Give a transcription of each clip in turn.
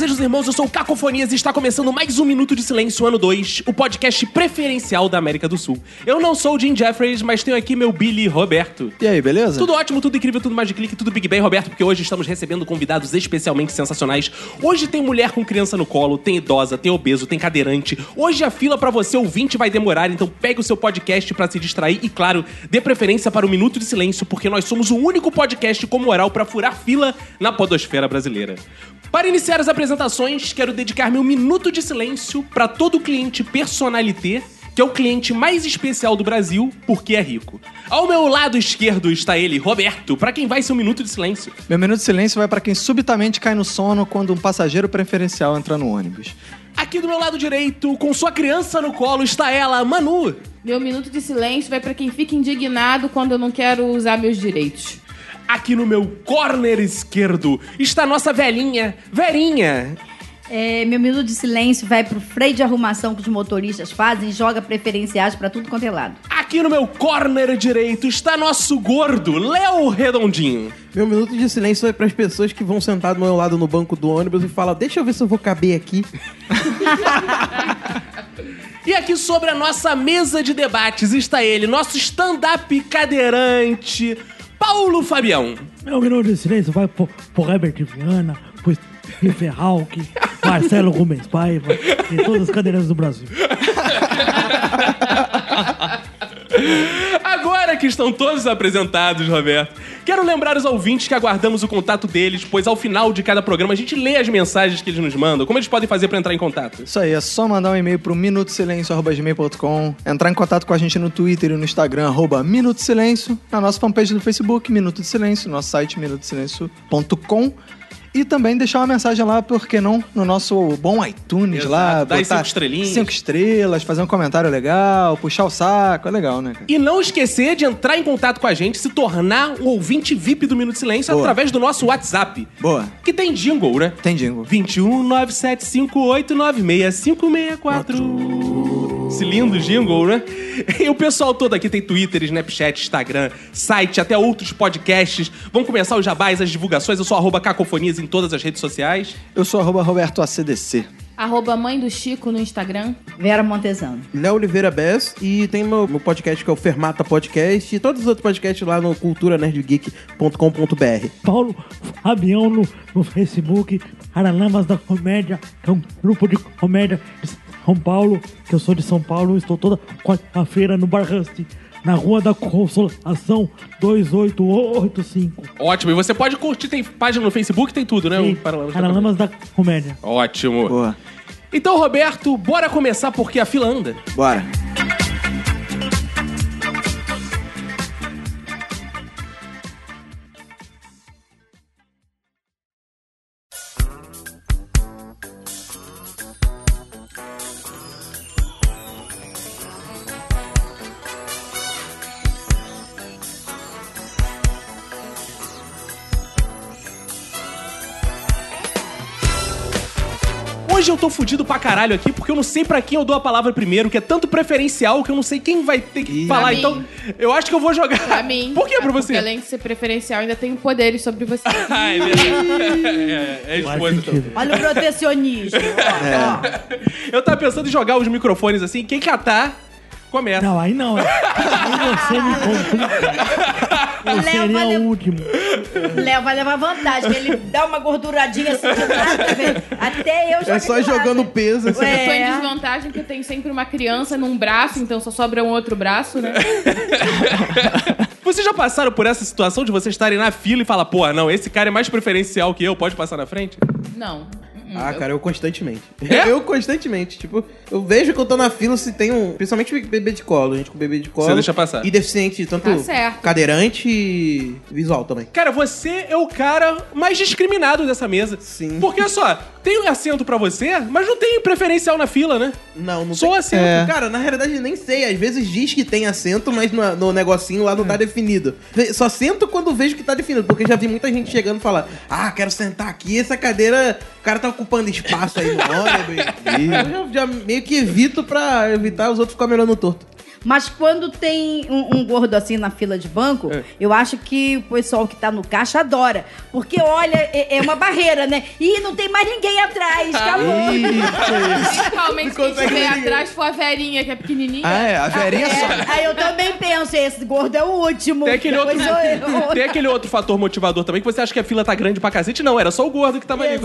Fazejos irmãos, eu sou o Cacofonias e está começando mais um Minuto de Silêncio, ano 2, o podcast preferencial da América do Sul. Eu não sou o Jim Jeffries, mas tenho aqui meu Billy Roberto. E aí, beleza? Tudo ótimo, tudo incrível, tudo mais de clique, tudo Big Bang, Roberto, porque hoje estamos recebendo convidados especialmente sensacionais. Hoje tem mulher com criança no colo, tem idosa, tem obeso, tem cadeirante. Hoje a fila pra você ouvinte vai demorar, então pegue o seu podcast pra se distrair e, claro, dê preferência para o Minuto de Silêncio, porque nós somos o único podcast com moral pra furar fila na podosfera brasileira. Para iniciar as apresentações, quero dedicar meu minuto de silêncio para todo cliente personalité que é o cliente mais especial do Brasil, porque é rico. Ao meu lado esquerdo está ele, Roberto, para quem vai ser um minuto de silêncio. Meu minuto de silêncio vai pra quem subitamente cai no sono quando um passageiro preferencial entra no ônibus. Aqui do meu lado direito, com sua criança no colo, está ela, Manu. Meu minuto de silêncio vai pra quem fica indignado quando eu não quero usar meus direitos. Aqui no meu corner esquerdo está a nossa velhinha, Verinha. É, meu minuto de silêncio vai pro freio de arrumação que os motoristas fazem e joga preferenciais pra tudo quanto é lado. Aqui no meu corner direito está nosso gordo, Léo Redondinho. Meu minuto de silêncio vai para as pessoas que vão sentar do meu lado no banco do ônibus e falam: Deixa eu ver se eu vou caber aqui. E aqui sobre a nossa mesa de debates está ele, nosso stand-up cadeirante, Paulo Fabião. Meu minuto de silêncio vai pro, pro Herbert Viana, pro Steve Hawking, Marcelo Gomes Paiva e todas as cadeirantes do Brasil. Agora que estão todos apresentados, Roberto, quero lembrar os ouvintes que aguardamos o contato deles, pois ao final de cada programa a gente lê as mensagens que eles nos mandam. Como eles podem fazer para entrar em contato? Isso aí, é só mandar um e-mail pro minutosilencio.gmail.com, entrar em contato com a gente no Twitter e no Instagram, arroba Minuto Silêncio, na nossa fanpage do Facebook, Minuto de Silêncio, nosso site minutosilencio.com e também deixar uma mensagem lá, por que não, no nosso bom iTunes Exato, lá. dá cinco estrelinhas. Cinco estrelas, fazer um comentário legal, puxar o saco, é legal, né, cara? E não esquecer de entrar em contato com a gente, se tornar um ouvinte VIP do Minuto de Silêncio Boa. através do nosso WhatsApp. Boa. Que tem jingle, né? Tem jingle. 21 975 564. Esse lindo jingle, né? E o pessoal todo aqui tem Twitter, Snapchat, Instagram, site, até outros podcasts. Vamos começar os jabás, as divulgações. Eu sou arroba cacofonias em todas as redes sociais. Eu sou arroba Roberto ACDC. Arroba mãe do Chico no Instagram. Vera Montesano. Léo Oliveira Bess e tem meu, meu podcast que é o Fermata Podcast e todos os outros podcasts lá no culturanerdgeek.com.br. Paulo Fabião no, no Facebook, Paralamas da Comédia, que é um grupo de comédia de São Paulo, que eu sou de São Paulo, estou toda quarta-feira no Bar Rust, na Rua da Consolação 2885. Ótimo. E você pode curtir, tem página no Facebook, tem tudo, né? Sim, O Paralamas da Paralamas da Comédia. Ótimo. Boa. Então, Roberto, bora começar porque a fila anda. Bora. Tô fudido pra caralho aqui porque eu não sei pra quem eu dou a palavra primeiro, que é tanto preferencial que eu não sei quem vai ter que falar. Pra mim. Então, eu acho que eu vou jogar. Pra mim. Por que pra Porque você? além de ser preferencial, ainda tenho poderes sobre você. Ah, é verdade. É, é, é esposa, então. Olha o protecionismo. ó. Eu tava pensando em jogar os microfones assim, quem catar, começa. Não, aí não. é. Aí você me complica. Eu Léo, seria valeu. o último. Léo vai levar vantagem, ele dá uma gorduradinha assim de nada, velho. Até eu É só jogando peso assim. Eu tô em É. desvantagem porque eu tenho sempre uma criança num braço, então só sobra um outro braço, né? Vocês já passaram por essa situação de vocês estarem na fila e falar, pô, não, esse cara é mais preferencial que eu, pode passar na frente? Não. Ah, cara, eu constantemente. Eu constantemente. Tipo, eu vejo que eu tô na fila se tem um. Principalmente bebê de colo, gente com bebê de colo. Você deixa passar. E deficiente, tanto Tá certo. cadeirante e visual também. Cara, você é o cara mais discriminado dessa mesa. Sim. Porque, olha só, tem assento pra você, mas não tem preferencial na fila, né? Não, não Só tem. assento. É. Cara, na realidade nem sei. Às vezes diz que tem assento, mas no, no negocinho lá não tá definido. Só sento quando vejo que tá definido, porque já vi muita gente chegando e falar: Ah, quero sentar aqui, essa cadeira. O cara tá ocupando espaço aí no ônibus. Eu já, já meio que evito pra evitar os outros ficarem olhando torto. Mas quando tem um, um gordo assim na fila de banco, É. eu acho que o pessoal que tá no caixa adora. Porque, olha, é, é uma barreira, né? Ih, não tem mais ninguém atrás, acabou. Principalmente quem estiver atrás for a Verinha, que é pequenininha. Ah, é, a Verinha É, só. aí eu também penso, esse gordo é o último. Tem aquele, outro, depois sou eu. tem aquele outro fator motivador também, que você acha que a fila tá grande pra cacete. Não, era só o gordo que tava ali.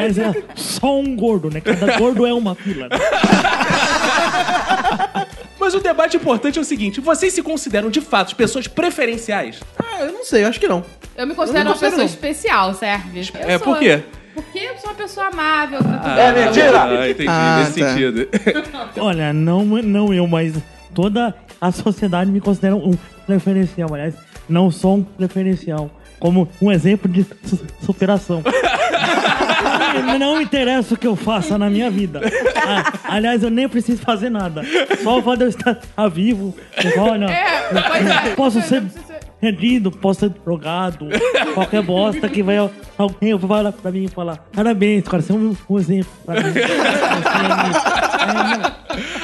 Mas é só um gordo, né? Cada gordo é uma fila. Né? Mas o debate importante é o seguinte: vocês se consideram de fato pessoas preferenciais? Ah, eu não sei, eu acho que não. Eu me considero Eu uma pessoa considero, não. especial, serve? Eu É, sou. por quê? Porque eu sou uma pessoa amável. É mentira! Ah, entendi, Ah, nesse tá. sentido. Olha, não, não eu, mas toda a sociedade me considera um preferencial. Aliás, não só um preferencial, como um exemplo de su- superação. Não me interessa o que eu faça na minha vida. Ah, aliás, eu nem preciso fazer nada. Só o fato de eu estar vivo. Olha, É, pois é. posso ser rendido, posso ser drogado, qualquer bosta que vai alguém vai lá pra mim e falar parabéns, cara, você é um, um exemplo pra mim.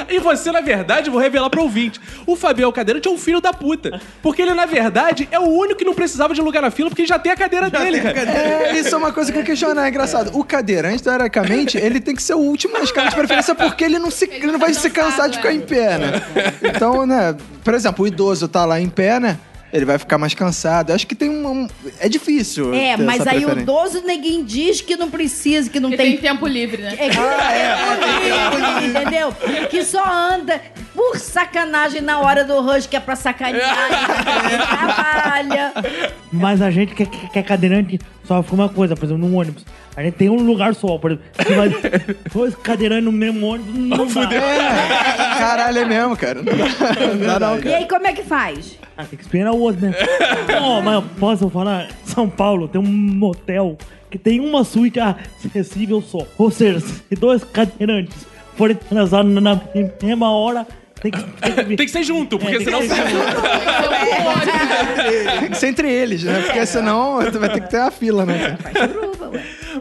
E você, na verdade, vou revelar pro ouvinte: o Fabião Cadeirante é um filho da puta. Porque ele, na verdade, é o único que não precisava de lugar na fila porque já tem a cadeira dele, cara. É, isso é uma coisa que eu questiono, é engraçado. O cadeirante, teoricamente, ele tem que ser o último na escala de preferência porque ele não, se, ele não vai se cansar de ficar em pé, né? Então, né, por exemplo, o idoso tá lá em pé, né? Ele vai ficar mais cansado. Eu acho que tem um. um- é difícil. É, ter mas essa aí o idoso ninguém diz que não precisa, que não tem tem. tempo livre, né? É, que entendeu? Que só anda por sacanagem na hora do rush, que é pra sacanear, trabalha. Mas a gente que, é- que é cadeirante sofre uma coisa, por exemplo, no ônibus. A gente tem um lugar só, por exemplo. Se vai dois cadeirantes no mesmo ônibus, não dá. É, caralho, é mesmo, cara. Não dá, não, dá, não, E cara. aí, como é que faz? Ah, tem que esperar o outro, né? Não, mas posso falar? São Paulo tem um motel que tem uma suíte acessível só. Ou seja, se dois cadeirantes forem transar na mesma hora, tem que, tem que, Tem que ser junto, porque É, senão. ser Tem que ser entre eles, né? Porque senão tu vai ter que ter a fila, né? cara?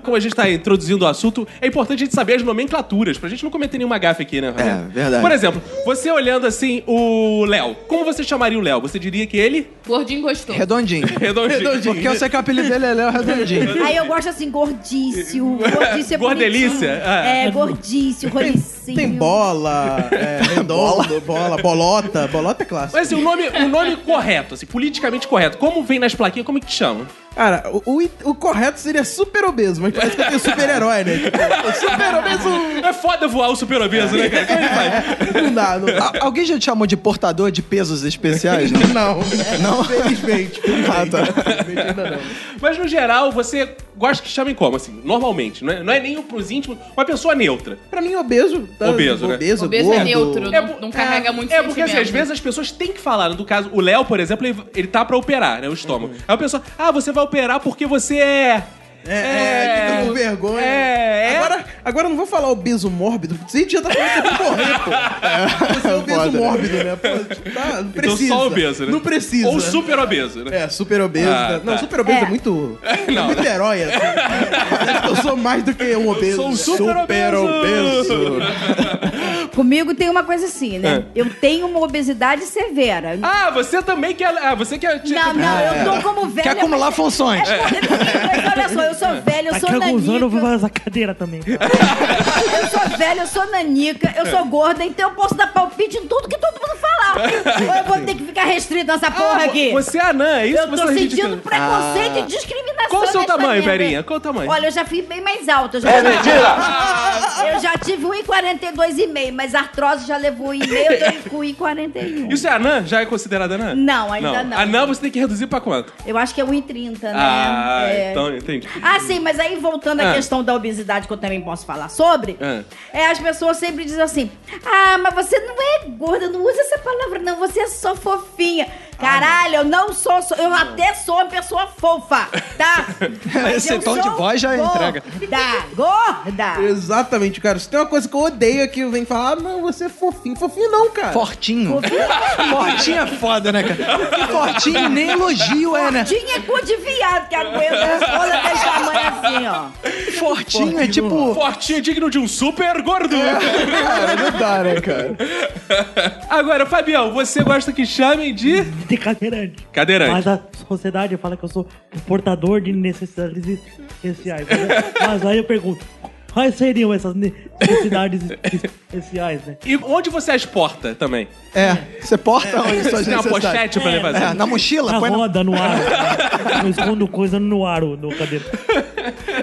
Como a gente tá introduzindo o assunto, é importante a gente saber as nomenclaturas, pra gente não cometer nenhuma gafe aqui, né? Fabiano? É, verdade. Por exemplo, você olhando assim o Léo, como você chamaria o Léo? Você diria que ele. Gordinho gostoso. Redondinho. Redondinho. Porque eu sei que o apelido dele é Léo Redondinho. Aí eu gosto assim, gordício. Gordício é Gordelícia? Ah. É, gordício, rolicinho. Tem bola, é, redondo, bola, bolota. Bolota é clássico. Mas assim, o nome, o nome correto, assim, politicamente correto. Como vem nas plaquinhas, como é que te chama? Cara, o, o, o correto seria super obeso, mas parece que eu tenho super-herói, né? Super obeso! É foda voar o super obeso, né, cara? Como é faz? Não dá, não alguém já te chamou de portador de pesos especiais? Não. Não, não. Felizmente. Ah, tá. Felizmente ainda não. Mas no geral, você gosta que chamem como, assim, normalmente, não é, não é nem pros íntimos, uma pessoa neutra. Pra mim, obeso. Tá? Obeso, né? Obeso, Obeso gordo. é neutro, É não, não carrega muito É porque assim, às vezes as pessoas têm que falar. No caso, o Léo, por exemplo, ele, ele tá pra operar, né? O estômago. Aí a pessoa, ah, você vai operar porque você é. É, é, fica com vergonha. É, é. Agora, agora eu não vou falar obeso mórbido, porque a gente já tá falando que tem que morrer, pô. Você é obeso Foda, né? mórbido, né? Pô, tá, não Então precisa. só obeso, né? Não precisa. Ou super obeso, né? É, super obeso. Ah, né? Não, tá. super obeso é, É. muito. É Não. muito herói, assim. Eu sou mais do que um obeso. Sou um super, obeso. Comigo tem uma coisa assim, né? É. Eu tenho uma obesidade severa. Ah, você também quer. Ah, você quer. Não, não, eu tô como velha. Quer acumular mas- funções. É, mas olha só, eu sou velha, eu Daqui sou a alguns anos eu vou nanica. fazer essa cadeira também. Eu sou velha, eu sou nanica, eu sou gorda, então eu posso dar palpite em tudo que todo mundo falar. Ou eu vou ter que ficar restrito nessa porra Ah, aqui? Você é anã, é isso Eu que você tô tá sentindo preconceito e discriminação. Qual o seu tamanho. Verinha? Qual o tamanho? Olha, eu já fui bem mais alta. Já é mentira! Eu já tive 1,42,5, mas a artrose já levou 1,5, eu tô com 1,41. Isso é anã? Já é considerado anã? Não, ainda não. Anã você tem que reduzir pra quanto? Eu acho que é 1,30, né? Ah, É. então entendi. Ah, sim, mas aí voltando à Ah. questão da obesidade, que eu também posso falar sobre, Ah. é as pessoas sempre dizem assim: ah, mas você não é gorda, não usa essa palavra, não, você é só fofinha. Caralho, eu não sou, sou- eu até sou uma pessoa fofa, tá? Mas Esse eu tom de voz já entrega. Gorda, gorda. Exatamente, cara. Se tem uma coisa que eu odeio é que vem falar, ah, não, você é fofinho. Fofinho não, cara. Fortinho. Fortinho é foda, né, cara? Fortinho nem elogio é, né? Tinha cu de viado que aguenta as coisas desse tamanho assim, ó. Fortinho é tipo. Fortinho digno de um super gordo. Cara, não dá, né, cara? Agora, Fabião, você gosta que chamem de De cadeirante. cadeirante. Mas a sociedade fala que eu sou portador de necessidades especiais. Mas, mas aí eu pergunto, quais seriam essas necessidades especiais, né? E onde você as porta também? É, você porta onde Você tem uma pochete pra levar É, assim? na mochila? Na põe na- roda, no ar. Eu escondo coisa no ar, no cadeira.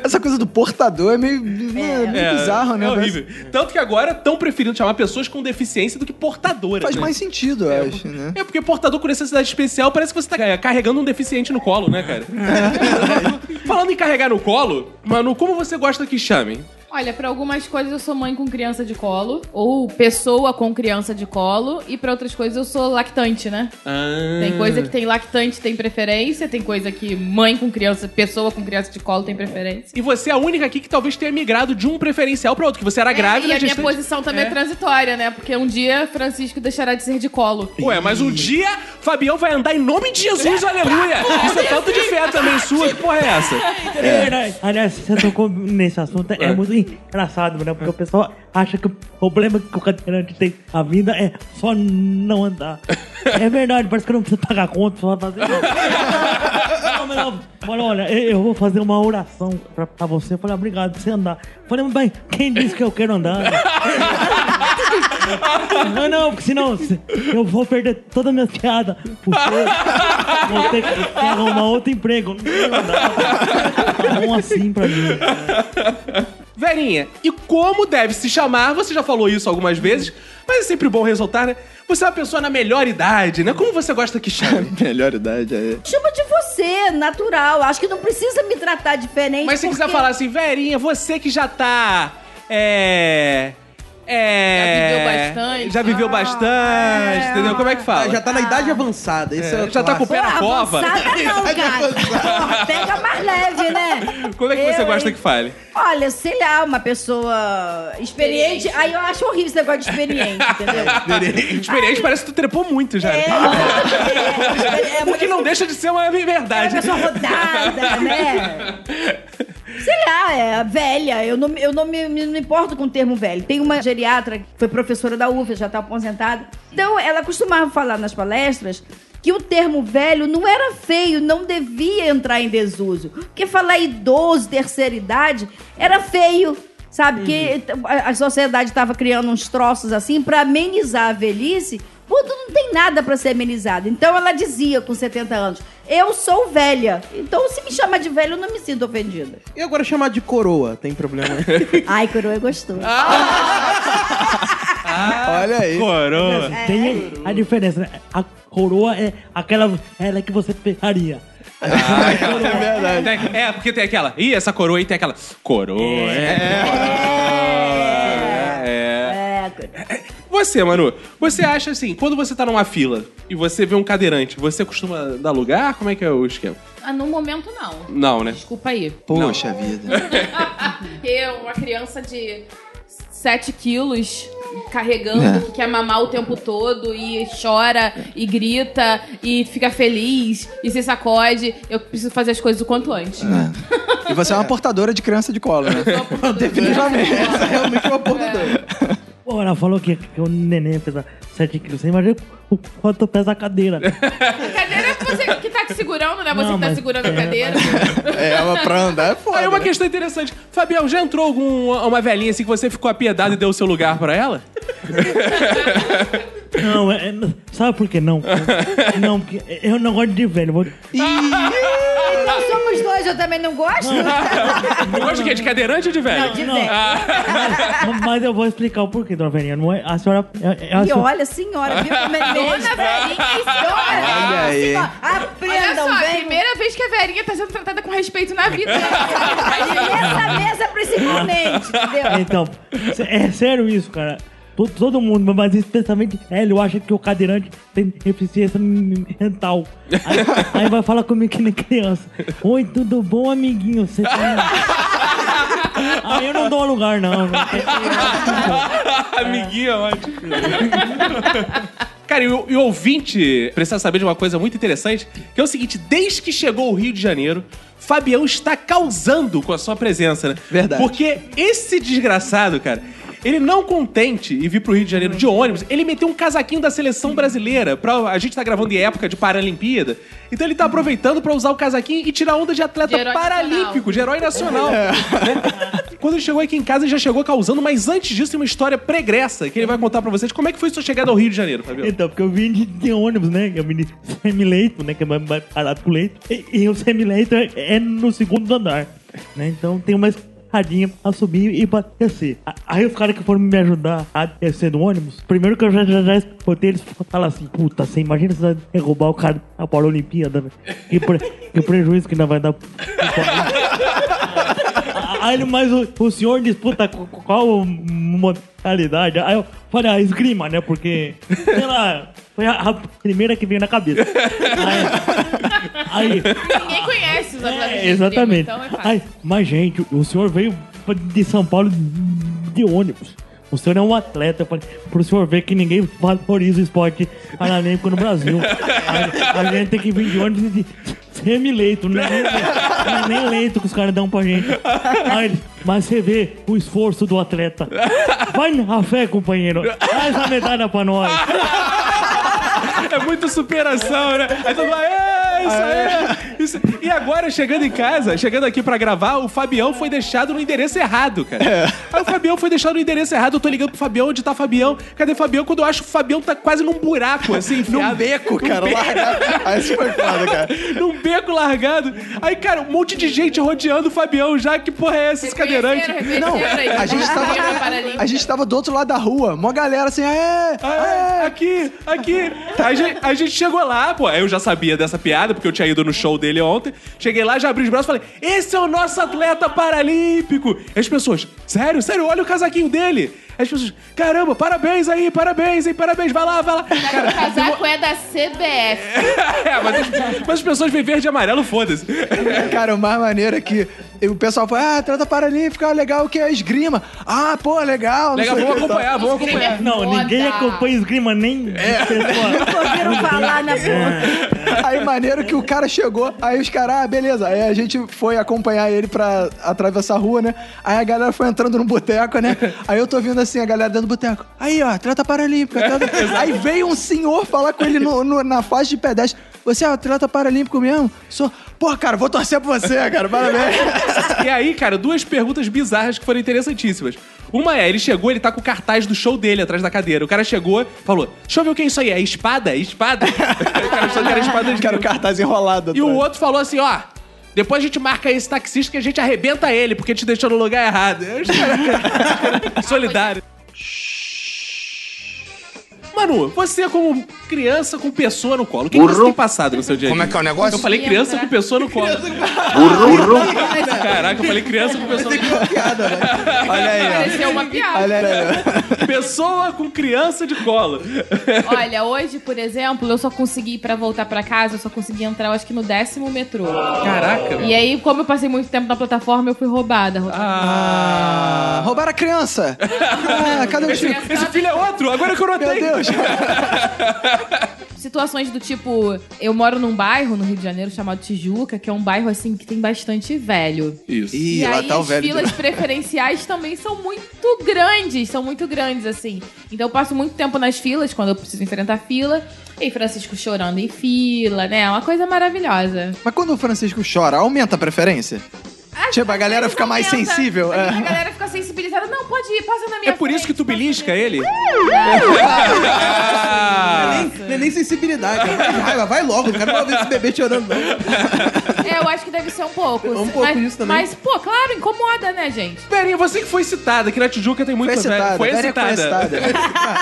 Essa coisa do portador é meio, é, meio bizarro, né? É horrível. Tanto que agora estão preferindo chamar pessoas com deficiência do que portadoras. Faz né? mais sentido, eu acho, né? É porque portador com necessidade especial parece que você tá é, carregando um deficiente no colo, né, cara? Falando em carregar no colo, Manu, como você gosta que chamem? Olha, pra algumas coisas eu sou mãe com criança de colo, ou pessoa com criança de colo, e pra outras coisas eu sou lactante, né? Tem coisa que tem lactante tem preferência, tem coisa que mãe com criança, pessoa com criança de colo tem preferência. E você é a única aqui que talvez tenha migrado de um preferencial pra outro, que você era grávida e a minha gestante- posição também é. É. transitória, né? Porque um dia Francisco deixará de ser de colo. Ué, mas um dia Fabião vai andar em nome de Jesus, aleluia! Isso é falta de fé também sua, que porra é essa? É verdade. Aliás, você tocou nesse assunto, é, muito engraçado, né? Porque o pessoal acha que o problema que o cadeirante tem na vida é só não andar. É verdade, parece que não precisa pagar conta, só fazer. Não, Falei, olha, eu eu vou fazer uma oração pra, pra você. Eu falei, obrigado por você andar. Eu Falei, mas bem, quem disse que eu quero andar? Não, não, porque senão se- eu vou perder toda a minha piada. Por ser- Vou ter que arrumar outro emprego. Não quero andar. Tá bom assim pra mim. Verinha, e como deve se chamar, você já falou isso algumas vezes, mas é sempre bom ressaltar, né? Você é uma pessoa na melhor idade, né? Como você gosta que chame? Melhor idade é. Chama de você, natural. Acho que não precisa me tratar diferente. Mas se quiser porque- falar assim, Verinha, você que já tá. É. É. Já viveu bastante. Já viveu bastante, entendeu? Como é que fala? Ah, já tá na idade avançada. Esse é, o já tá com o pé na cova. avançada não, cara. Porra, pega mais leve, né? Como é que você Eu, gosta hein? que fale? Olha, sei lá, uma pessoa experiente. Aí eu acho horrível esse negócio de experiente, entendeu? Experiente parece que tu trepou muito já. É, é, é, O que não deixa de ser uma é verdade. uma pessoa rodada, né? Sei lá, é velha. Eu não, eu não me, me- não importo com o termo velho. Tem uma geriatra que foi professora da UF, já tá aposentada. Então, ela costumava falar nas palestras que o termo velho não era feio, não devia entrar em desuso. Porque falar idoso, terceira idade, era feio. Sabe? Que a, sociedade estava criando uns troços assim pra amenizar a velhice quando não tem nada pra ser amenizado. Então ela dizia com 70 anos: Eu sou velha. Então se me chama de velho, eu não me sinto ofendida. E agora chamar de coroa, tem problema? Ai, coroa é gostoso. Olha aí. Coroa. Tem a diferença, né? A coroa é aquela ela que você pegaria. É verdade. É, porque tem aquela. Ih, essa coroa aí tem aquela. Coroa, é. É. É. Você, Manu, você acha assim, quando você tá numa fila e você vê um cadeirante, você costuma dar lugar? Como é que é o esquema? Ah, no momento, não. Não, né? Desculpa aí. Poxa vida. Porque uma criança de 7 quilos carregando, que quer mamar o tempo todo e chora e grita e fica feliz e se sacode, eu preciso fazer as coisas o quanto antes. E você é uma portadora de criança de colo, né? Definitivamente. Essa é realmente uma portadora. Pô, ela falou que, que o neném pesa 7 quilos. Você imagina o quanto pesa a cadeira. A cadeira é você que tá te segurando, né? Você Não, que tá mas- segurando a é, cadeira. É, mas pra andar é foda. Aí uma né? questão interessante. Fabião, já entrou algum, uma velhinha assim que você ficou apiedado e deu o seu lugar pra ela? Não, é, é- sabe por que não? Não, porque eu não gosto de velho. Vou- Então somos dois, eu também não gosto. Não gosta de quê? De cadeirante ou de velho? Não, de Não. velho. Mas, mas eu vou explicar o porquê, dona Verinha. Não é, a senhora... É, é a E senhora- olha, senhora, viu como é mesmo? Dona Verinha, Olha aí. senhora, Olha aprendam só, bem. primeira vez que a Verinha tá sendo tratada com respeito na vida. Nessa mesa, principalmente, entendeu? Então, é sério isso, cara. To- Todo mundo, mas especialmente ele, eu acho que o cadeirante tem deficiência mental. Aí, aí vai falar comigo que nem criança. Oi, tudo bom, amiguinho? Você tá... Aí eu não dou lugar, não. não tem- Amiguinho, ótimo. Cara, e o, e o ouvinte precisa saber de uma coisa muito interessante, que é o seguinte, desde que chegou ao Rio de Janeiro, Fabião está causando com a sua presença, né? Verdade. Porque esse desgraçado, cara, ele não contente em vir pro Rio de Janeiro de ônibus, ele meteu um casaquinho da seleção brasileira. Pra, a gente tá gravando em época de Paralimpíada. Então ele tá aproveitando pra usar o casaquinho e tirar onda de atleta De paralímpico, de herói nacional. né? Quando ele chegou aqui em casa, ele já chegou causando, mas antes disso tem uma história pregressa que ele vai contar pra vocês. Como é que foi sua chegada ao Rio de Janeiro, Fabião? Então, porque eu vim de, de ônibus, né? Eu vim de semileito, né? Que é mais mais barato que o leito. E, e o semileito é, é no segundo andar, né? Então tem uma escadinha pra subir e pra descer. A- Aí os caras que foram me ajudar a descer do ônibus, primeiro que eu já, já, já escutei eles falar assim, puta, você imagina se derrubar o cara da Paralimpíada, velho. Que, pre, que prejuízo que não vai dar. Aí ele, mas o, o senhor disputa qu- qual modalidade? Aí eu falei, ah, esgrima, né? Porque, sei lá, foi a, a primeira que veio na cabeça. Aí, aí Ninguém conhece os atletas é, exatamente. esgrima, então é fácil. Aí, mas, gente, o senhor veio de São Paulo de ônibus. O senhor é um atleta, falei, pro senhor ver que ninguém valoriza o esporte paralímpico no Brasil. A, a gente tem que vir de ônibus de semi-leito, não é nem, não é nem leito que os caras dão pra gente. Aí, ele, mas você vê o esforço do atleta. Vai na fé, companheiro. Traz a medalha pra nós. É muita superação, né? Aí todo mundo, é, isso aí. Isso. E agora, chegando em casa, chegando aqui pra gravar, o Fabião foi deixado no endereço errado, cara. Aí o Fabião foi deixado no endereço errado. Eu tô ligando pro Fabião, onde tá o Fabião? Cadê o Fabião? Quando eu acho que o Fabião tá quase num buraco, assim, enfiado. Num beco, cara, largado. Isso foi foda, cara. num beco largado. Aí, cara, um monte de gente rodeando o Fabião já. Que porra é essa, esse cadeirante? Reconheceram, Não, a gente tava, a gente tava do outro lado da rua, mó galera assim, é, Ah, é, aqui, aqui. Aí a gente, a gente chegou lá, pô, eu já sabia dessa piada, porque eu tinha ido no show dele ontem. Cheguei lá, já abri os braços e falei: Esse é o nosso atleta paralímpico. E as pessoas, sério, sério, olha o casaquinho dele. As pessoas, caramba, parabéns aí, parabéns, hein, parabéns, vai lá, vai lá. Cara, o casaco é da CBF. É, mas, as- mas as pessoas veem verde e amarelo, foda-se. Cara, o mais maneiro é que o pessoal fala, ah, trata paralímpica, ah, legal, o que é esgrima? Ah, pô, legal. não Legal, vamos acompanhar, vamos Esgrima acompanhar. é Não, ninguém acompanha esgrima, nem pessoa. Ouviram falar na boca. Aí maneiro que o cara chegou, aí os caras, ah, beleza. Aí a gente foi acompanhar ele pra atravessar a rua, né? Aí a galera foi entrando no boteco, né? Aí eu tô vendo assim, a galera dentro do boteco. Aí, ó, atleta paralímpico. Atleta... aí veio um senhor falar com ele no- no- na faixa de pedestre. Você é atleta paralímpico mesmo? Sou. Pô, cara, vou torcer por você, cara. Parabéns. E aí, cara, duas perguntas bizarras que foram interessantíssimas. Uma é, ele chegou, ele tá com o cartaz do show dele atrás da cadeira. O cara chegou, falou: Deixa eu ver o que é isso aí. É espada? É espada? o cara achou que era espada de Quero o cartaz enrolado. E o atrás. outro falou assim: ó. Depois a gente marca esse taxista que a gente arrebenta ele, porque te deixou no lugar errado. Solidário. Manu, você como criança com pessoa no colo, o que, que você tem passado no seu dia a dia? Como é que é o negócio? Eu falei criança com pessoa no colo. Burro. Caraca, eu falei criança com pessoa no colo. Piada, né? Olha aí, ó. Pareceu uma piada. Olha aí. Pessoa com criança de colo. Olha, hoje, por exemplo, eu só consegui, pra voltar pra casa, eu só consegui entrar, eu acho que no décimo metrô. Caraca. E aí, como eu passei muito tempo na plataforma, eu fui roubada. Ah, roubaram a criança. Ah, cadê o Esse, Chico? esse filho é outro, agora que eu Meu notei. Deus. Situações do tipo, eu moro num bairro no Rio de Janeiro chamado Tijuca, que é um bairro assim que tem bastante velho. Isso. Ih, e lá aí tá o as velho. filas preferenciais também são muito grandes, são muito grandes, assim. Então eu passo muito tempo nas filas, quando eu preciso enfrentar fila. E Francisco chorando em fila, né? É uma coisa maravilhosa. Mas quando o Francisco chora, aumenta a preferência? Às- Tipo, a às galera fica mais aumenta. sensível, é. A galera fica sensibilizada. Não, pode ir, passa na minha É por isso que tu belisca ele? Não é nem, não é nem sensibilidade, é mais raiva. Vai logo, não quero ver esse bebê chorando, não. É, eu acho que deve ser um pouco. Um pouco mas, isso também. Mas, pô, claro, incomoda, né, gente? Perinha, você que foi citada, que na Tijuca tem muito Foi velho. citada. Foi Pera, foi citada. citada.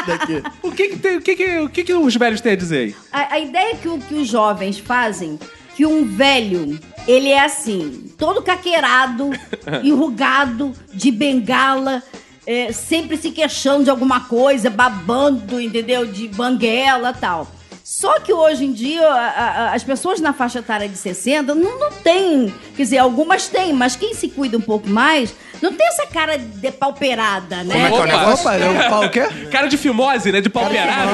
Daqui. O que que, tem, o, que, que, o que que os velhos têm a dizer aí? A, a ideia que, o- que os jovens fazem, que um velho, ele é assim, todo caqueirado, enrugado, de bengala, é, sempre se queixando de alguma coisa, babando, entendeu? De banguela e tal. Só que hoje em dia, a- a- as pessoas na faixa etária de 60 não, não tem. Quer dizer, algumas têm, mas quem se cuida um pouco mais não tem essa cara depauperada, né? Como é que é o Opa. negócio? Opa, é o pau o quê? Cara de fimose, né? De pau perado.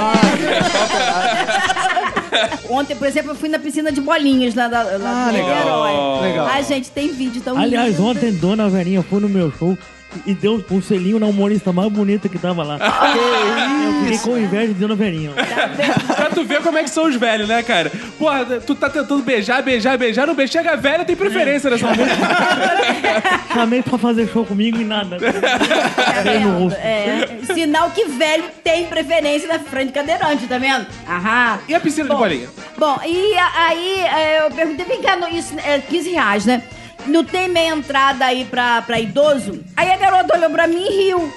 Ontem, por exemplo, eu fui na piscina de bolinhas lá da. Lá Ah, do legal. Niterói. Legal. Ai, gente, tem vídeo tão Aliás, lindo. ontem Dona Verinha foi no meu show e deu um selinho na humorista mais bonita que tava lá. Eu fiquei com inveja de Dona Verinha. pra tu ver como é que são os velhos, né, cara? Porra, tu tá tentando beijar, beijar, beijar, não beijar, chega velha, tem preferência nessa música. Chamei pra fazer show comigo e nada. Tá vendo? É, sinal que velho tem preferência na frente de cadeirante, tá vendo? Aham. E a piscina de Bom, bolinha? Bom, e aí é, eu perguntei, vem cá, isso é 15 reais, né? Não tem meia entrada aí pra, pra idoso? Aí a garota olhou pra mim e riu.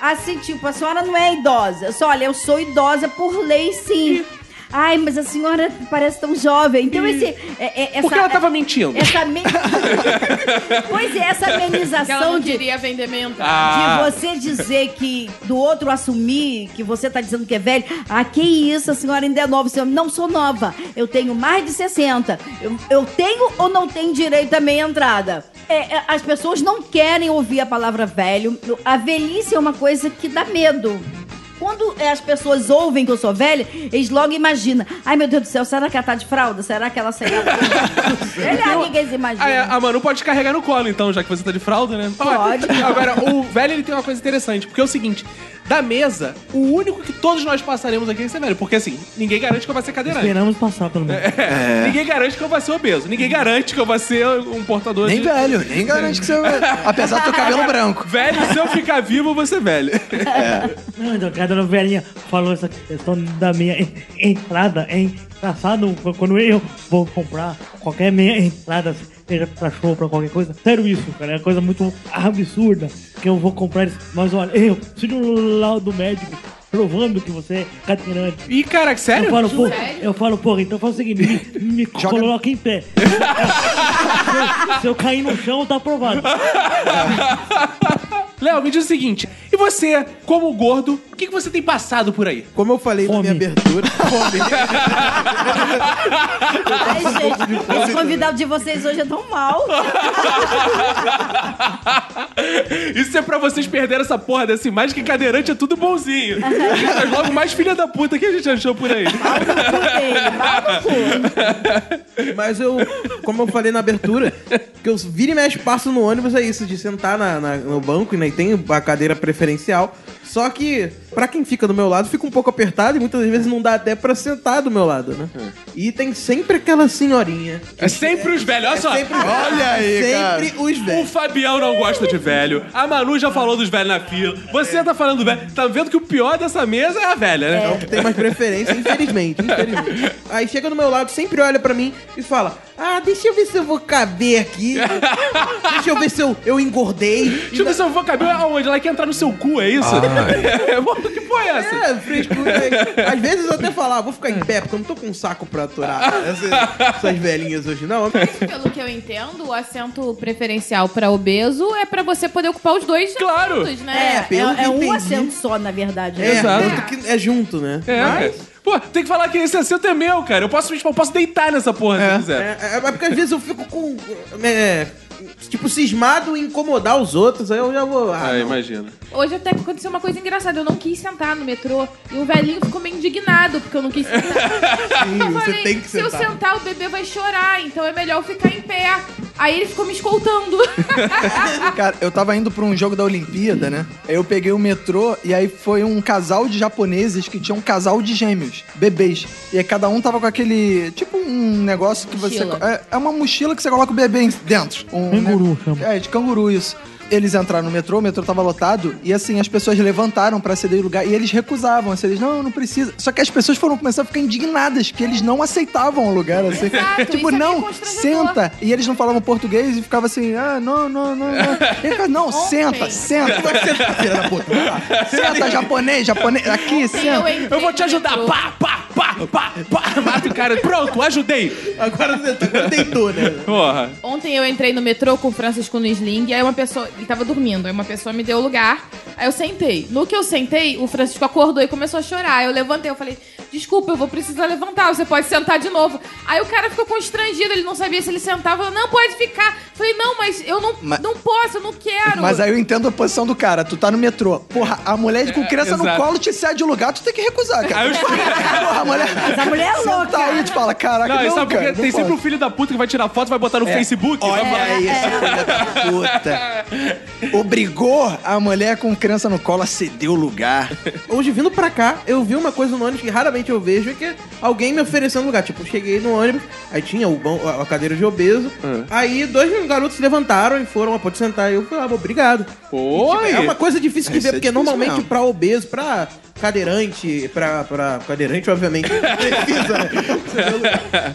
Assim, tipo, a senhora não é idosa. Eu só, olha, eu sou idosa por lei, sim. Ai, mas a senhora parece tão jovem. Então, esse. É, é, essa, Porque ela tava mentindo. Essa me... pois é, essa Que ela amenização não de, queria vender menta. Ah. de você dizer que do outro assumir que você tá dizendo que é velho. Ah, que isso, a senhora ainda é nova. Senhora, não sou nova. Eu tenho mais de 60. Eu, eu tenho ou não tenho direito à meia entrada? É, é, as pessoas não querem ouvir a palavra velho. A velhice é uma coisa que dá medo. Quando é, as pessoas ouvem que eu sou velha, eles logo imaginam. Ai, meu Deus do céu, será que ela tá de fralda? Será que ela saiu? Lá, o que que eles imaginam. Ah, é, a Manu pode carregar no colo, então, já que você tá de fralda, né? Pode. Agora, o velho ele tem uma coisa interessante, porque é o seguinte: da mesa, o único que todos nós passaremos aqui é ser velho. Porque assim, ninguém garante que eu vou ser cadeirante. Esperamos passar, pelo menos. É. Ninguém garante que eu vou ser obeso. Ninguém garante que eu vou ser um portador Nem de. velho, nem garante que você vai. Apesar do teu cabelo branco. Velho, se eu ficar vivo, eu vou ser velho. Não, então, a dona Verinha falou essa questão da minha en- entrada. É engraçado quando eu vou comprar qualquer meia entrada, seja pra show, pra qualquer coisa. Sério isso, cara. É uma coisa muito absurda que eu vou comprar isso. Mas olha, eu preciso de um laudo médico provando que você é cadeirante. Ih, caraca, sério? Eu falo, pô, eu falo, porra, então faz o seguinte, me, me coloca em pé. se, eu, se eu cair no chão, tá aprovado. Léo, me diz o seguinte: e você, como gordo, o que, que você tem passado por aí? Como eu falei na Fome. minha abertura, fome. Ai, gente, os convidados de vocês hoje é tão mal. Isso é pra vocês perderem essa porra dessa imagem que cadeirante é tudo bonzinho. Mas logo mais filha da puta que a gente achou por aí. Mas eu, como eu falei na abertura, que eu vira e mexe passo no ônibus é isso, de sentar na, na- no banco, né? E tem a cadeira preferencial. Só que, pra quem fica do meu lado, fica um pouco apertado e muitas vezes não dá até pra sentar do meu lado, né? E tem sempre aquela senhorinha. É sempre os velhos, olha só. Sempre, Olha aí, sempre os O velhos. Fabião não gosta de velho. A Manu já falou dos velhos na fila. Você tá falando do velho. Tá vendo que o pior dessa mesa é a velha, né? É o que tem mais preferência, infelizmente, infelizmente. Aí chega do meu lado, sempre olha pra mim e fala: Ah, deixa eu ver se eu vou caber aqui. deixa eu ver se eu, eu engordei. Deixa eu ver se eu vou caber aonde? Ela quer entrar no seu cu, é isso? que porra é essa? É, frescura. Às vezes eu até falo, ah, vou ficar em pé, porque eu não tô com um saco pra aturar essas, essas velhinhas hoje, não. Pelo que eu entendo, o assento preferencial pra obeso é pra você poder ocupar os dois Claro. assentos, né? É, pelo é, que é um entendi. assento só, na verdade. né? É, Exato. tanto que é junto, né? É, cara. Pô, tem que falar que esse assento é meu, cara. Eu posso, eu posso deitar nessa porra se eu quiser. é, é, é porque às vezes eu fico com. é, tipo, cismado em incomodar os outros, aí eu já vou. Ah, Ah, não. imagina. Hoje até aconteceu uma coisa engraçada. Eu não quis sentar no metrô e o velhinho ficou meio indignado porque eu não quis sentar. Sim, eu você falei, tem que se eu sentar. sentar, o bebê vai chorar, então é melhor eu ficar em pé. Aí ele ficou me escoltando. Cara, eu tava indo pra um jogo da Olimpíada, né? Aí eu peguei o metrô e aí foi um casal de japoneses que tinha um casal de gêmeos, bebês. E aí cada um tava com aquele. Tipo um negócio que Mochila. você. É, é uma mochila que você coloca o bebê dentro. Um, Canguru, chama. É, de canguru, isso. Eles entraram no metrô, o metrô tava lotado, e assim, as pessoas levantaram pra ceder o lugar, e eles recusavam, assim, eles, não, não precisa. Só que as pessoas foram começar a ficar indignadas, que eles não aceitavam o lugar, assim. Exato, tipo, isso é meio não, constrangedor. senta. E eles não falavam português e ficava assim, ah, não, não, não, não. E ele ficava, não, senta, senta. Filha da puta, lá. Senta, japonês, japonês, aqui, Ontem senta. Eu vou te ajudar. Pá, pá, pá, pá, pá. Mata o cara. Pronto, ajudei. Agora você agora deitou, né? Porra. Ontem eu entrei no metrô com o Francisco no Sling, e aí uma pessoa. Ele tava dormindo, aí uma pessoa me deu o lugar. Aí eu sentei. No que eu sentei, o Francisco acordou e começou a chorar. Eu levantei, eu falei, desculpa, eu vou precisar levantar, você pode sentar de novo. Aí o cara ficou constrangido, ele não sabia se ele sentava. Eu, não, pode ficar. Eu falei, não, mas eu não, Mas- não posso, eu não quero. Mas aí eu entendo a posição do cara. Tu tá no metrô. Porra, a mulher com criança no exato. colo te cede o lugar, tu tem que recusar, cara. Aí eu Porra, a mulher. Mas a mulher é Senta louca. aí e te fala, caraca, Não, não, e sabe por quê? cara, Tem não sempre um pode. filho da puta que vai tirar foto, vai botar no Facebook. vai botar- Olha isso, filha da puta. Obrigou a mulher com criança no colo a ceder o lugar. Hoje, vindo pra cá, eu vi uma coisa no ônibus que raramente eu vejo, é que alguém me oferecendo lugar. Tipo, eu cheguei no ônibus, aí tinha o bom, a cadeira de obeso, aí dois garotos se levantaram e foram, ah, pode sentar. E eu falei, ah, obrigado. Oi. É uma coisa difícil de Isso ver, é porque difícil normalmente mesmo. pra obeso, pra cadeirante, pra, pra cadeirante, obviamente, precisa, né?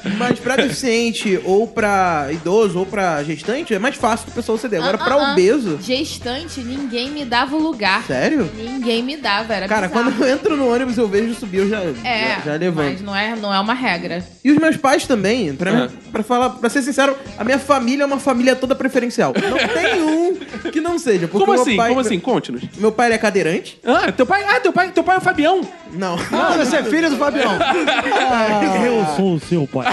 Mas pra deficiente, ou pra idoso, ou pra gestante, é mais fácil do pessoal ceder. Agora, Ah, pra ah, ah. obeso, Gestante, ninguém me dava o lugar. sério? Ninguém me dava, era Cara, bizarro. quando eu entro no ônibus, eu vejo subir, eu já, É, já, já levanto. mas não é, não é uma regra. E os meus pais também, pra, Ah. pra falar, pra ser sincero, a minha família é uma família toda preferencial. Não tem um que não seja. Como assim? pai- Como assim? Conte-nos. Meu pai ele é cadeirante. Ah, teu pai. Ah, teu pai, teu pai é o Fabião. Não. Ah, você é filho do Fabião. Eu sou o seu pai.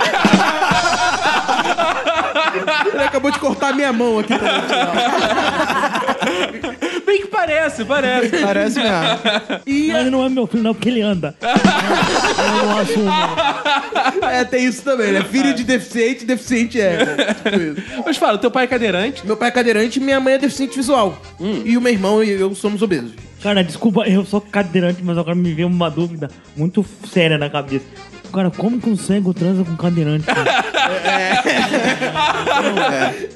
Ele acabou de cortar minha mão aqui também. Bem que parece, parece. Parece mesmo. E Mas não é meu filho, não, porque ele anda. Eu não assumo. é, tem isso também, né? Filho de deficiente, deficiente é. né? Tipo isso. Mas fala, teu pai é cadeirante. Meu pai é cadeirante e minha mãe é deficiente visual. E o meu irmão e eu somos obesos. Cara, desculpa, eu sou cadeirante, mas agora me veio uma dúvida muito séria na cabeça. Cara, como que um cego transa com cadeirante? cara?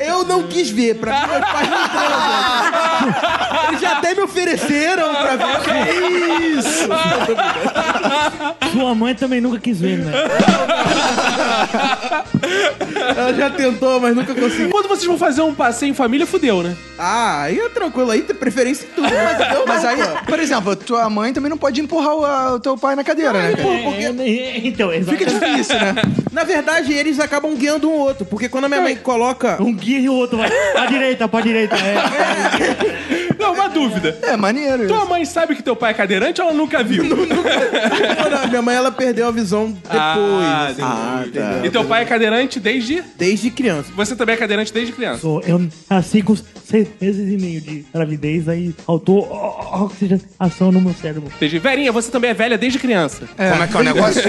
Eu não quis ver, pra mim meus pais não transam. Eles já até me ofereceram pra ver. Que isso? Sua mãe também nunca quis ver, né? Ela já tentou, mas nunca conseguiu. Quando vocês vão fazer um passeio em família, fudeu, né? Ah, aí é tranquilo, aí tem preferência em tudo. Mas eu Mas não, aí, pô. por exemplo, tua mãe também não pode empurrar o, a- o teu pai na cadeira, né? cara? É, então, Fica exatamente. difícil, né? Na verdade, eles acabam guiando um outro, porque quando a minha mãe coloca. Um guia e o outro vai pra direita, pra direita. É. Não, uma dúvida. É maneiro Tua isso. mãe sabe que teu pai é cadeirante ou ela nunca viu? A minha mãe ela perdeu a visão depois. Ah, assim, Ah, tá. E teu pai é cadeirante desde. Desde criança. Você também é cadeirante desde criança. Sou- Eu nasci com seis meses e meio de gravidez, aí faltou ó- oxigenação no meu cérebro. Desde... Verinha, você também é velha desde criança. Como é que é o negócio?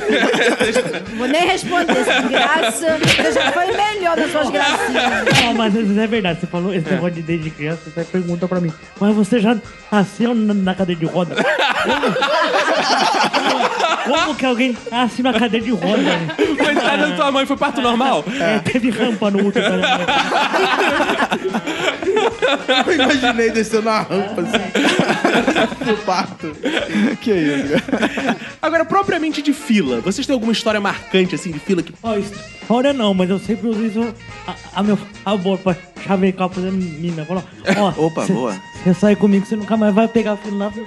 Vou nem responder, graça. Você já foi melhor nas suas gracinhas. Não, mas isso é verdade. Você falou esse negócio de desde criança, você pergunta pra mim, mas você já nasceu na, na cadeira de roda? Como, como que alguém nasce na cadeira de roda? né? Coitada da tua mãe, foi parto normal? É, teve rampa no útero. Eu imaginei descendo a rampa assim. no parto. Que isso, cara. Agora, propriamente de fila, vocês têm alguma história marcante assim de fila que. Ó, história não, mas eu sempre uso isso a, a meu favor pra chavecar pra menina. Falar, ó, Opa, cê- boa. Você sai comigo, você nunca mais vai pegar filho na. Isso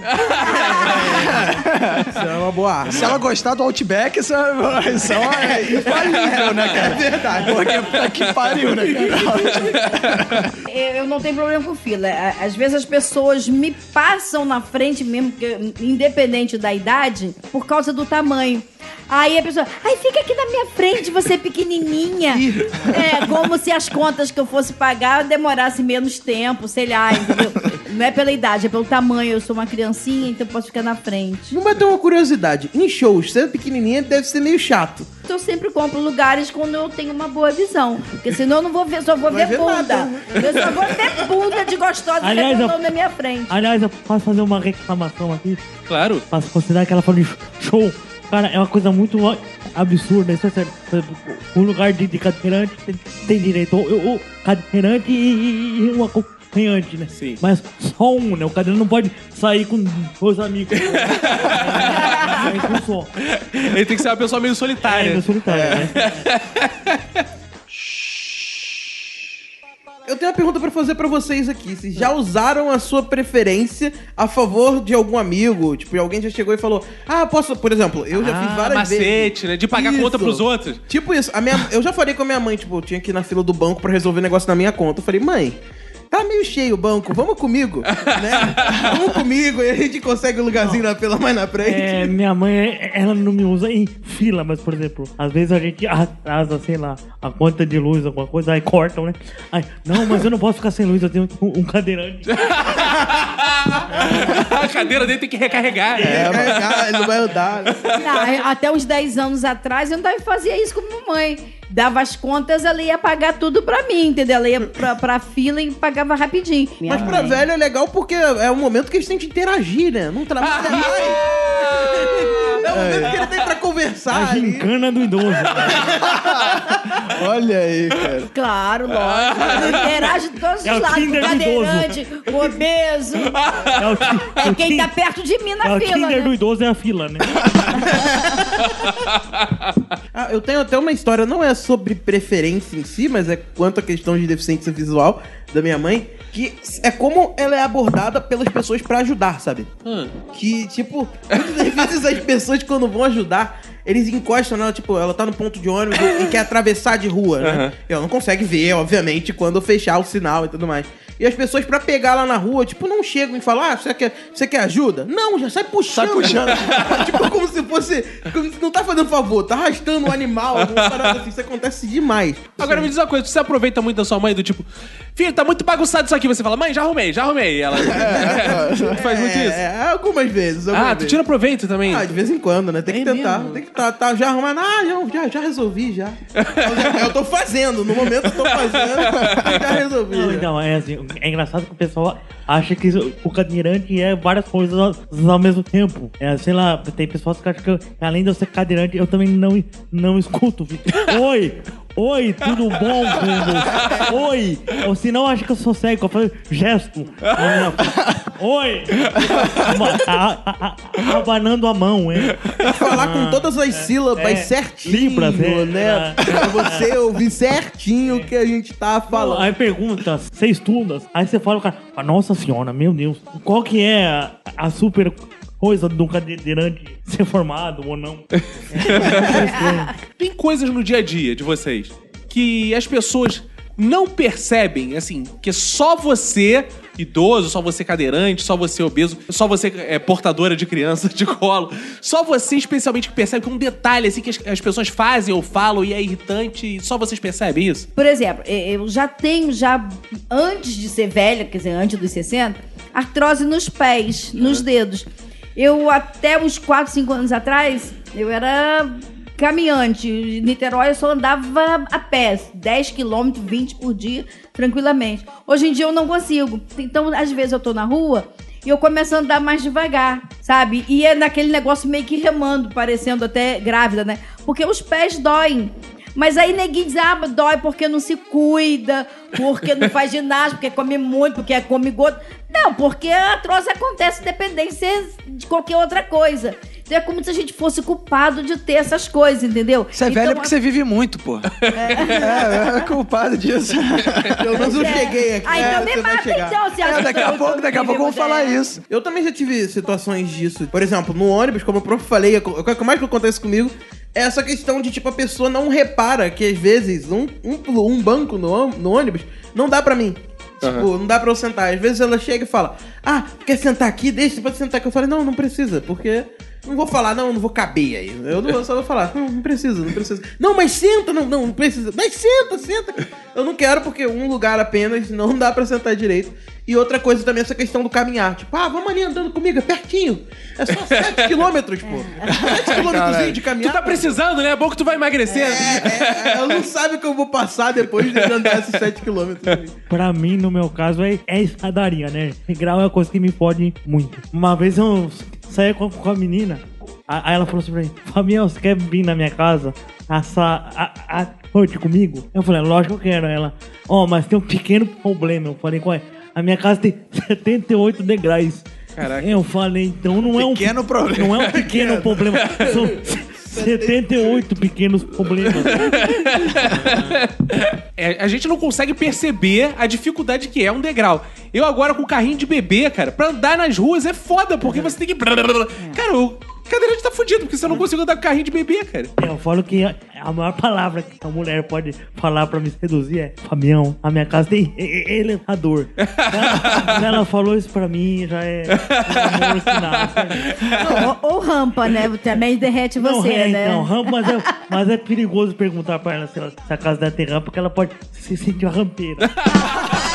é uma boa arma. Se ela gostar do Outback, isso é, isso é infalível, né, cara? É verdade. Porque puta que pariu, né, cara? Eu não tenho problema com fila. A- Às vezes as pessoas me passam na frente mesmo, independente da idade, por causa do tamanho. Aí a pessoa, ai, fica aqui na minha frente, você é pequenininha. É, como se as contas que eu fosse pagar demorassem menos tempo, sei lá, entendeu? Não é pela idade, é pelo tamanho. Eu sou uma criancinha, então eu posso ficar na frente. Não vai ter uma curiosidade. Em shows, sendo pequenininha, deve ser meio chato. Então eu sempre compro lugares quando eu tenho uma boa visão. Porque senão eu não vou ver, só vou ver, ver bunda. nada. Eu só vou ver bunda de gostosa Aliás, rebolando eu- na minha frente. Aliás, eu posso fazer uma reclamação aqui? Claro. Posso considerar que ela falou de show. Cara, é uma coisa muito absurda. Isso é sério. O lugar de, de cadeirante tem, tem direito o, o cadeirante e, e um acompanhante, né? Sim. Mas só um, né? O cadeirante não pode sair com dois amigos. é, é, é um só. Ele tem que ser uma pessoa meio É, solitária. é solitário, né? Eu tenho uma pergunta pra fazer pra vocês aqui. Vocês já usaram a sua preferência a favor de algum amigo? Tipo, alguém já chegou e falou: Ah, posso. Por exemplo, eu já Ah, fiz várias vezes. macete, né? De pagar Isso. conta pros outros. Tipo isso. A minha, eu já falei com a minha mãe, tipo, eu tinha que ir na fila do banco pra resolver negócio na minha conta. Eu falei, mãe. Tá meio cheio o banco, vamos comigo, né? Vamos comigo e a gente consegue um lugarzinho na fila mais na frente. É, minha mãe, ela não me usa em fila, mas, por exemplo, às vezes a gente atrasa, sei lá, a conta de luz, alguma coisa, aí cortam, né? Aí, não, mas eu não posso ficar sem luz, eu tenho um, um cadeirante. A cadeira dele tem que recarregar. É, mas, ele não vai andar. né? Não, até uns 10 anos atrás eu não fazia isso com mamãe. Dava as contas, ela ia pagar tudo pra mim, entendeu? Ela ia pra, pra fila e pagava rapidinho. Minha Mas pra mãe. velho é legal porque é o momento que eles têm de interagir, né? Não trabalha mais. É o momento que ele tem pra A conversar ali. gincana do idoso. Olha aí, cara. Claro, lógico. Interage de todos os É o lados. Do idoso. cadeirante, o obeso. É o, ti- É o quem tá perto de mim na é o fila. Tinder né? do idoso é a fila, né? Ah, eu tenho até uma história, não é sobre preferência em si, mas é quanto à questão de deficiência visual da minha mãe, que é como ela é abordada pelas pessoas pra ajudar, sabe? Que, tipo, muitas vezes as pessoas quando vão ajudar, eles encostam nela, tipo, ela tá no ponto de ônibus e quer atravessar de rua, né? E ela não consegue ver, obviamente, quando fechar o sinal e tudo mais. E as pessoas, pra pegar lá na rua, tipo, não chegam e falam, ah, você quer, você quer ajuda? Não, já sai puxando. Sai puxando. tipo, como se fosse. Como se não tá fazendo favor, tá arrastando o animal, alguma parada assim. Isso acontece demais. Agora me diz uma coisa, você aproveita muito da sua mãe do tipo, filho, tá muito bagunçado isso aqui. Você fala, mãe, já arrumei, já arrumei. E ela Tu faz muito é, isso. É, algumas vezes. Algumas Ah, tu tira proveito também. Ah, de vez em quando, né? Tem que É tentar. mesmo? Tem que tá, tá já arrumando. Ah, não, já, já resolvi, já. Eu, já- eu tô fazendo. No momento eu tô fazendo. já resolvi. Não, já. então, é assim, é engraçado que o pessoal acha que o cadeirante é várias coisas ao, ao mesmo tempo. É, sei lá, tem pessoas que acham que além de eu ser cadeirante, eu também não, não escuto. Oi! Oi, tudo bom, Bruno? Oi! Ou se não, acha que eu sou cego, eu faço gesto. Oi! Abanando a mão, hein? Falar com todas as sílabas é, certinho, libras, é, né? Pra você ouvir certinho o que a gente tá falando. Aí pergunta, você estuda? Aí você fala, cara, "Ah, nossa senhora, meu Deus, qual que é a super coisa do cadeirante ser formado ou não? Tem coisas no dia a dia de vocês que as pessoas não percebem, assim, que só você, idoso, só você cadeirante, só você obeso, só você é, portadora de criança de colo, só você especialmente que percebe que é um detalhe, assim, que as, as pessoas fazem ou falam e é irritante só vocês percebem isso? Por exemplo, eu já tenho, já antes de ser velha, quer dizer, antes dos 60, artrose nos pés, nos dedos. Eu, até uns 4, 5 anos atrás, eu era caminhante. Em Niterói eu só andava a pé, 10 quilômetros, 20 por dia, tranquilamente. Hoje em dia eu não consigo. Então, às vezes eu tô na rua e eu começo a andar mais devagar, sabe? E é naquele negócio meio que remando, parecendo até grávida, né? Porque os pés doem. Mas aí neguinho diz, ah, dói porque não se cuida, porque não faz ginástica, porque come muito, porque come gordo. Não, porque a acontece independência de qualquer outra coisa. Então é como se a gente fosse culpado de ter essas coisas, entendeu? Você é então, velho porque você vive muito, pô. É, é culpado disso. Pelo menos eu cheguei aqui. Aí É, então me você vai mata então, se acha É, daqui a eu pouco, daqui a pouco vamos falar é. isso. Eu também já tive situações disso. Por exemplo, no ônibus, como eu próprio falei, o que mais que acontece comigo é essa questão de, tipo, a pessoa não repara que às vezes um, um, um banco no, no ônibus não dá pra mim. Tipo, não dá pra eu sentar. Às vezes ela chega e fala: Ah, quer sentar aqui? Deixa, você pode sentar aqui. Eu falei: Não, não precisa, porque. Não vou falar, não, não vou caber aí. Eu não, eu só vou falar, não, não precisa, não precisa. Não, mas senta, não, não, não precisa. Mas senta, senta. Eu não quero porque um lugar apenas não dá pra sentar direito. E outra coisa também, essa questão do caminhar. Tipo, ah, vamos ali andando comigo, é pertinho. É só 7 quilômetros, pô. 7 quilômetros de Tu caminhar. tá precisando, né? É bom que tu vai emagrecendo. É, é, ela não sabe o que eu vou passar depois de andar esses 7 quilômetros. Pra mim, no meu caso, é, é escadaria, né? Grau é uma coisa que me pode muito. Uma vez eu saí com, com a menina, a- aí ela falou assim pra mim, Fabião, você quer vir na minha casa assar a, a noite comigo? Eu falei, lógico que eu quero. Ela, ó, mas tem um pequeno problema. Eu falei, qual é? A minha casa tem 78 degraus. Caraca. Eu falei, então não é um Pequeno problema. Não é um pequeno problema, são 78 pequenos problemas. É, a gente não consegue perceber a dificuldade que é um degrau. Eu agora com o carrinho de bebê, cara, pra andar nas ruas é foda, porque você tem que. Cara, o cadeirante tá fudido, porque você não consigo andar com carrinho de bebê, cara. Eu falo que a a maior palavra que a mulher pode falar pra me seduzir é Fabião, a minha casa tem elevador. ela, se ela falou isso pra mim, já é um amor. Ou, ou rampa, né? Também derrete Não, você, é, né? então, rampa, mas é, mas é perigoso perguntar pra ela se, ela- se a casa dela tem rampa, porque ela pode se sentir uma rampeira.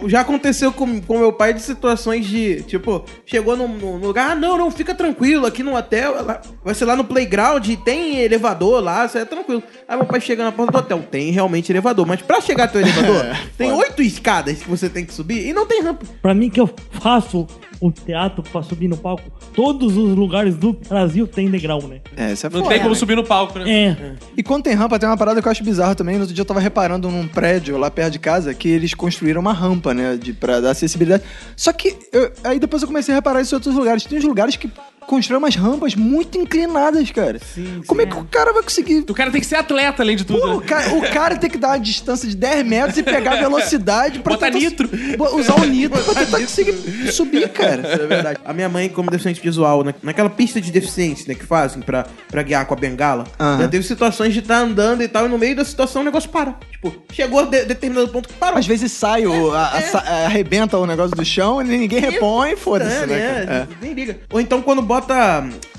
Não, já aconteceu com, com meu pai de situações de, tipo, chegou num, num lugar, ah, não, não, fica tranquilo, aqui no hotel, lá- vai ser lá no playground, tem elevador lá, você é tranquilo. Aí meu pai chega na porta do hotel, tem realmente elevador, mas pra chegar até o elevador, tem oito escadas que você tem que subir e não tem rampa. Pra mim que eu faço o teatro pra subir no palco, todos os lugares do Brasil tem degrau, né? É, isso é Não foda. tem como subir no palco, né? É. E quando tem rampa, tem uma parada que eu acho bizarra também. No outro dia eu tava reparando num prédio lá perto de casa que eles construíram uma rampa, né? De, pra dar acessibilidade. Só que eu- aí depois eu comecei a reparar isso em outros lugares. Tem uns lugares que constroem umas rampas muito inclinadas, cara. Como é que o cara vai conseguir. O cara tem que ser atleta, além de tudo. Pô, o né? cara, o cara tem que dar uma distância de 10 metros e pegar a velocidade pra Botar nitro. Usar o nitro pra tentar conseguir subir, cara. Isso é verdade. A minha mãe, como deficiente visual, na- naquela pista de deficiência, né, que fazem pra, pra guiar com a bengala, Aham. já teve situações de estar andando e tal, e no meio da situação o negócio para. Tipo, chegou a de- determinado ponto que parou. Às vezes sai, o, a- a- sa- arrebenta o negócio do chão e ninguém repõe, foda-se, É, né? cara? Nem liga. Ou então quando bota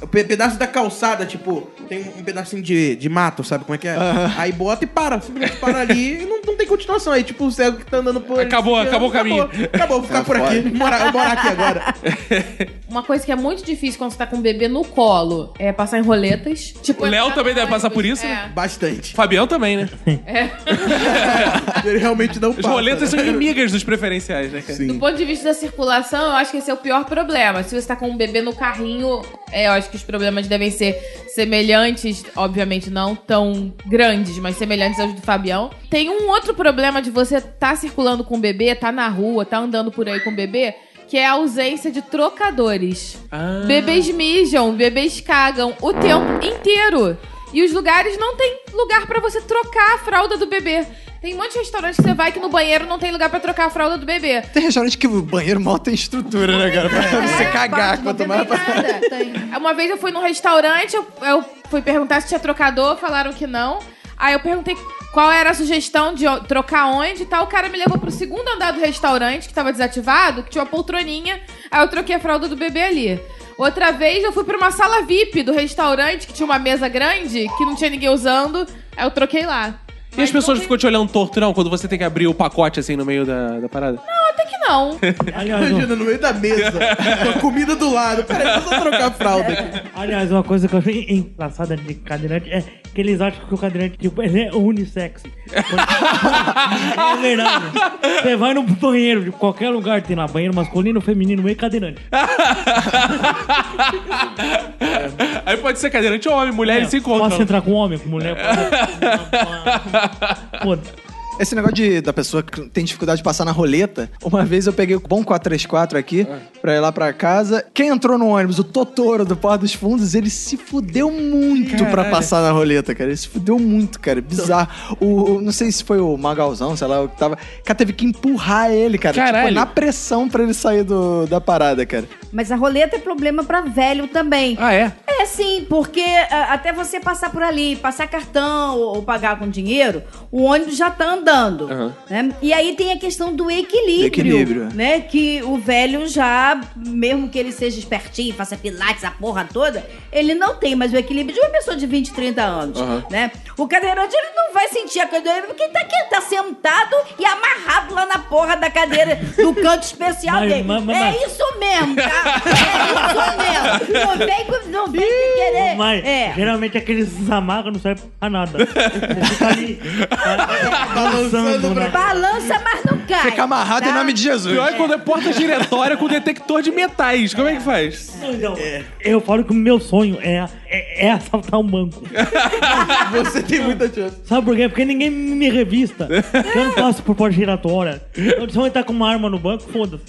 um pe- pedaço da calçada, tipo, tem um pedacinho de, de mato, sabe como é que é? Aí bota e para, simplesmente para ali e não, não tem continuação. Aí, tipo, o cego que tá andando por ali, Acabou, acabou o caminho. Acabou, acabou vou ficar É por aqui. Morar, morar aqui agora. Uma coisa que é muito difícil quando você tá com um bebê no colo é passar em roletas. Tipo, O Léo entrar também deve passar por ônibus. isso, né? É. Bastante. Fabião também, né? Ele realmente não As passa. roletas são inimigas dos preferenciais, né, cara? Sim. Do ponto de vista da circulação, eu acho que esse é o pior problema. Se você tá com um bebê no carrinho, é, eu acho que os problemas devem ser semelhantes, obviamente não tão grandes, mas semelhantes aos do Fabião. Tem um outro problema de você tá circulando com o bebê, tá na rua, tá andando por aí com o bebê, que é a ausência de trocadores. Ah. Bebês mijam, bebês cagam o tempo inteiro. E os lugares não tem lugar pra você trocar a fralda do bebê. Tem um monte de restaurante que você vai que no banheiro não tem lugar pra trocar a fralda do bebê. Tem restaurante que o banheiro mal tem estrutura, né, cara? Pra você cagar parte quanto mais. nada. Tem. Uma vez eu fui num restaurante, eu, eu fui perguntar se tinha trocador, falaram que não. Aí eu perguntei qual era a sugestão de trocar onde e tal. O cara me levou pro segundo andar do restaurante, que tava desativado, que tinha uma poltroninha. Aí eu troquei a fralda do bebê ali. Outra vez eu fui pra uma sala VIP do restaurante, que tinha uma mesa grande, que não tinha ninguém usando. Aí eu troquei lá. E as pessoas não ficam te olhando torto, não, quando você tem que abrir o pacote assim no meio da, da parada? tem- Até que não. Aliás, Imagina, no meio da mesa, com a comida do lado. Peraí, deixa eu trocar a fralda aqui. aliás, uma coisa que eu achei engraçada de cadeirante é que eles acham que o cadeirante tipo, ele é unissex. é verdade. Você vai no banheiro de qualquer lugar, tem lá banheiro masculino, feminino, meio cadeirante. Aí pode ser cadeirante ou homem, mulher, eles se encontram. Posso entrar com homem, com mulher? Pode. Pô, Esse negócio de, da pessoa que tem dificuldade de passar na roleta, uma vez eu peguei o bom 434 aqui pra ir lá pra casa. Quem entrou no ônibus, o Totoro do Porto dos Fundos, ele se fudeu muito pra Caralho. passar na roleta, cara. Ele se fudeu muito, cara. Bizarro. O, o- não sei se foi o Magalzão, sei lá, o que tava. O cara teve que empurrar ele, cara. Caralho. Tipo, na pressão pra ele sair do, da parada, cara. Mas a roleta é problema pra velho também. Ah, é? É sim, porque ah, até você passar por ali, passar cartão ou, ou pagar com dinheiro, o ônibus já tá andando. Aham. né? E aí tem a questão do equilíbrio, Equilíbrio. né? Que o velho já, mesmo que ele seja espertinho, faça pilates, a porra toda, ele não tem mais o equilíbrio de uma pessoa de 20, 30 anos, Aham. né? O cadeirante ele não vai sentir a cadeira porque ele tá aqui, tá sentado e amarrado lá na porra da cadeira do canto especial Mas- dele. mas- mas- é isso mesmo, tá? É isso mesmo. Não vem, com- não vem sem querer. Mas é. geralmente aqueles amarros não servem pra nada. Você fica ali balançando, né? Balança, mas não cai. Fica amarrado tá? em nome de Jesus. Pior é quando é porta giratória com detector de metais. Como é que faz? Não, então, Eu falo que o meu sonho é, é, é assaltar um banco. Você tem muita chance. Sabe por quê? Porque ninguém me revista. Eu não passo por porta giratória. Eu, se eu entrar com uma arma no banco, foda-se.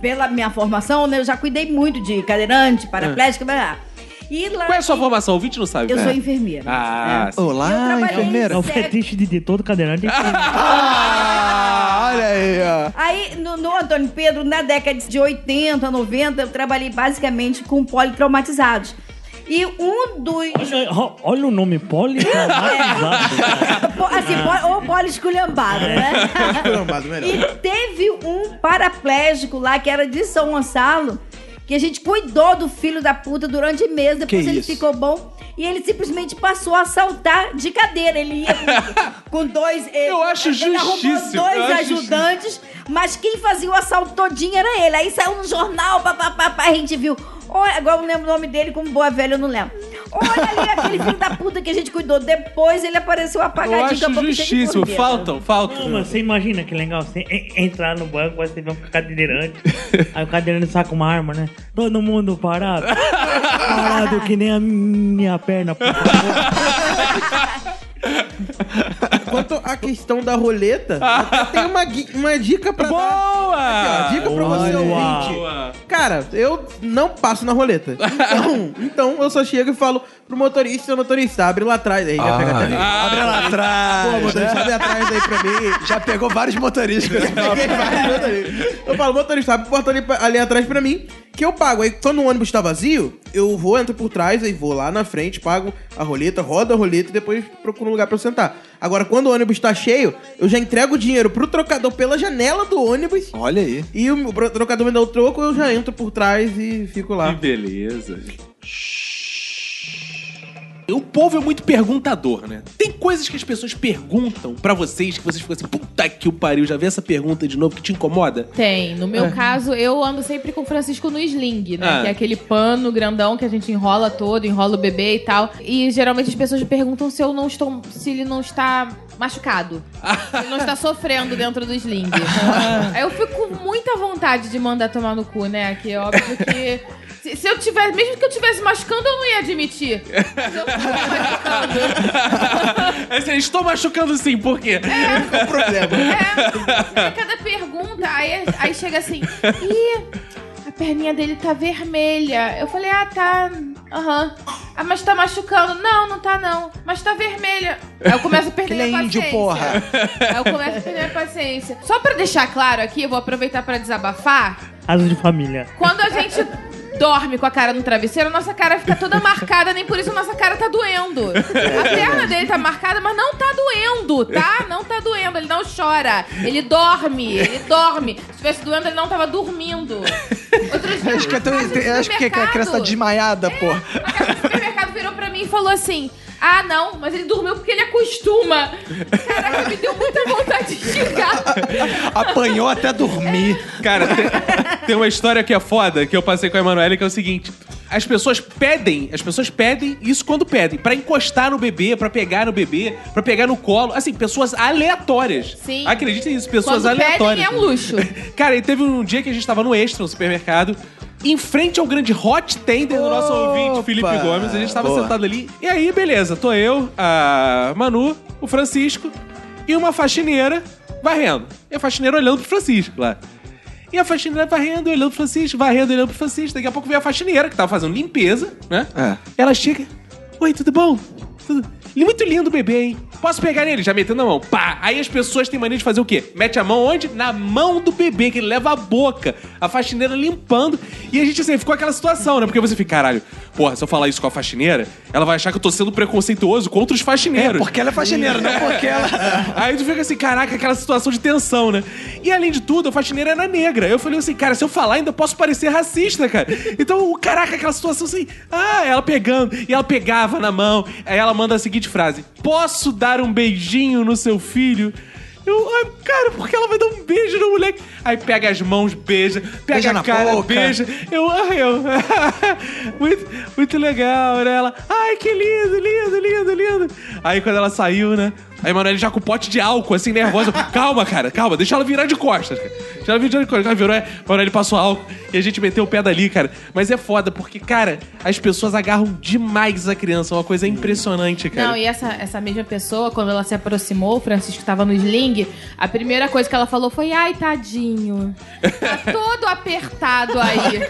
Pela minha formação, né, eu já cuidei muito de cadeirante, paraplégico, blá, blá. E lá Qual é a sua formação? O ouvinte não sabe. Eu É. sou enfermeira. Ah, É. sim. Eu Olá, trabalhei enfermeira. É o fetiche de, de todo cadeirante. Ah, olha aí, ó. Aí, no, no Antônio Pedro, na década de 80, 90, eu trabalhei basicamente com politraumatizados. E um dos. Olha, olha o nome politraumatizado. cara. Po- assim, po- ou poliesculhambado, né? Esculhambado, melhor. E teve um paraplégico lá que era de São Gonçalo, que a gente cuidou do filho da puta durante meses, depois Que ele isso? ficou bom. E ele simplesmente passou a saltar de cadeira. Ele ia com, dois. ele- Eu acho ele justíssimo, dois ajudantes, mas quem fazia o assalto todinho era ele. Aí saiu no jornal, papapá, a gente viu. Agora eu não lembro o nome dele, como boa velha eu não lembro. Olha ali aquele filho da puta que a gente cuidou. Depois ele apareceu Eu apagadinho. acho com a boca cheia de justíssimo. Faltam, faltam. Não, mas você imagina que legal, você en- entrar no banco, você vê um cadeirante, aí o cadeirante saca uma arma, né? Todo mundo parado. Parado que nem a minha perna, por favor. Quanto à questão da roleta, eu tenho uma, uma dica pra dar. Boa! Aqui, ó, dica pra você, Olha. ouvinte. Boa. Cara, eu não passo na roleta. Então, então eu só chego e falo pro motorista, motorista, abre lá atrás. Aí já pega até mim. Abre lá Pô, atrás. motorista, né? abre atrás aí pra mim. Já pegou vários motoristas vários. Eu falo, motorista, abre o portão ali, ali atrás pra mim, que eu pago. Aí quando o ônibus tá vazio, eu vou, entro por trás, aí vou lá na frente, pago a roleta, rodo a roleta e depois procuro um lugar pra eu sentar. Agora, quando o ônibus tá cheio, eu já entrego o dinheiro pro trocador pela janela do ônibus. Olha aí. E o trocador me dá o troco, eu já entro por trás e fico Que lá. beleza. O povo é muito perguntador, né? Tem coisas que as pessoas perguntam pra vocês que vocês ficam assim, puta que o pariu, já vi essa pergunta de novo que te incomoda? Tem. No meu caso, eu ando sempre com o Francisco no sling, né? Ah. Que é aquele pano grandão que a gente enrola todo, enrola o bebê e tal. E geralmente as pessoas me perguntam se eu não estou. se ele não está machucado. se ele não está sofrendo dentro do sling. Aí eu fico com muita vontade de mandar tomar no cu, né? Que é óbvio que. Se, se eu tivesse, mesmo que eu tivesse machucando, eu não ia admitir. Mas eu tô machucando. Assim, estou machucando sim, por quê? Qual o problema? É, é cada pergunta, aí, aí chega assim, ih, a perninha dele tá vermelha. Eu falei, ah, tá, aham. Ah, mas tá machucando. Não, não tá não. Mas tá vermelha. Aí eu começo a perder Ele é minha índio, paciência. porra. Aí eu começo a perder minha paciência. Só pra deixar claro aqui, eu vou aproveitar pra desabafar. Caso de família. Quando a gente dorme com a cara no travesseiro, a nossa cara fica toda marcada, nem por isso a nossa cara tá doendo. A perna dele tá marcada, mas não tá doendo, tá? Não tá doendo, ele não chora. Ele dorme, ele dorme. Se tivesse doendo, ele não tava dormindo. Outros dias, Acho que, é tão- acho que a criança tá desmaiada, pô. a cara do supermercado virou pra mim e falou assim: Ah, não, mas ele dormiu porque ele acostuma. Caraca, me deu muita vontade de xingar. Apanhou até dormir. Cara, tem, tem uma história que é foda, que eu passei com a Emanuele, que é o seguinte. As pessoas pedem, as pessoas pedem isso quando pedem, pra encostar no bebê, pra pegar no bebê, pra pegar no colo, assim, pessoas aleatórias. Sim. Acreditem nisso, pessoas Quando pedem aleatórias. é um luxo. Cara, e teve um dia que a gente tava no Extra, no supermercado, em frente ao grande hot tender do nosso Opa! ouvinte, Felipe Gomes. A gente tava Boa. sentado ali. E aí, beleza, tô eu, a Manu, o Francisco e uma faxineira varrendo. E a faxineira olhando pro Francisco lá. E a faxineira varrendo, olhando pro Francisco, varrendo, olhando pro Francisco. Daqui a pouco veio a faxineira, que tava fazendo limpeza, né? É. Ela chega. Oi, tudo bom? Tudo... É muito lindo o bebê, hein? Posso pegar nele? Já metendo a mão. Pá! Aí as pessoas têm mania de fazer o quê? Mete a mão onde? Na mão do bebê, que ele leva a boca. A faxineira limpando. E a gente, assim, ficou aquela situação, né? Porque você fica, caralho, porra, se eu falar isso com a faxineira, ela vai achar que eu tô sendo preconceituoso contra os É, faxineiros. porque ela é faxineira, não porque ela. Aí tu fica assim, caraca, aquela situação de tensão, né? E além de tudo, a faxineira era negra. Eu falei assim, cara, se eu falar, ainda posso parecer racista, cara. Então, caraca, aquela situação assim, ah, ela pegando, e ela pegava na mão. Aí ela manda a seguinte frase: Posso dar um beijinho no seu filho? Eu, ai, cara, porque ela vai dar um beijo no moleque. Aí pega as mãos, beija, pega Beija a cara, boca. beija. Eu, ai, eu. muito, muito legal, né? Ela, ai, que lindo, lindo, lindo, lindo. Aí quando ela saiu, né? Aí, mano, ele já com o pote de álcool, assim, nervosa. calma, cara, calma, deixa ela virar de costas, cara. Deixa ela virar de costas. Ela virou, é, mano, ele passou álcool e a gente meteu o pé dali, cara. Mas é foda, porque, cara, as pessoas agarram demais a criança. É uma coisa impressionante, cara. Não, e essa, essa mesma pessoa, quando ela se aproximou, o Francisco tava no sling, a primeira coisa que ela falou foi: ai, tadinho. Tá todo apertado aí.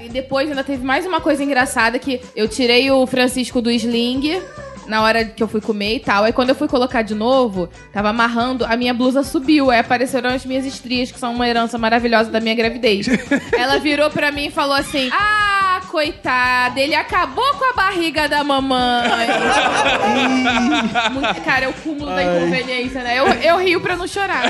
e depois ainda teve mais uma coisa engraçada que eu tirei o Francisco do sling. Na hora que eu fui comer e tal. Aí quando eu fui colocar de novo, tava amarrando, a minha blusa subiu. Aí apareceram as minhas estrias, que são uma herança maravilhosa da minha gravidez. Ela virou pra mim e falou assim: Ah, coitada, ele acabou com a barriga da mamãe. Muito, cara, é o cúmulo da inconveniência, né? Eu, eu rio pra não chorar.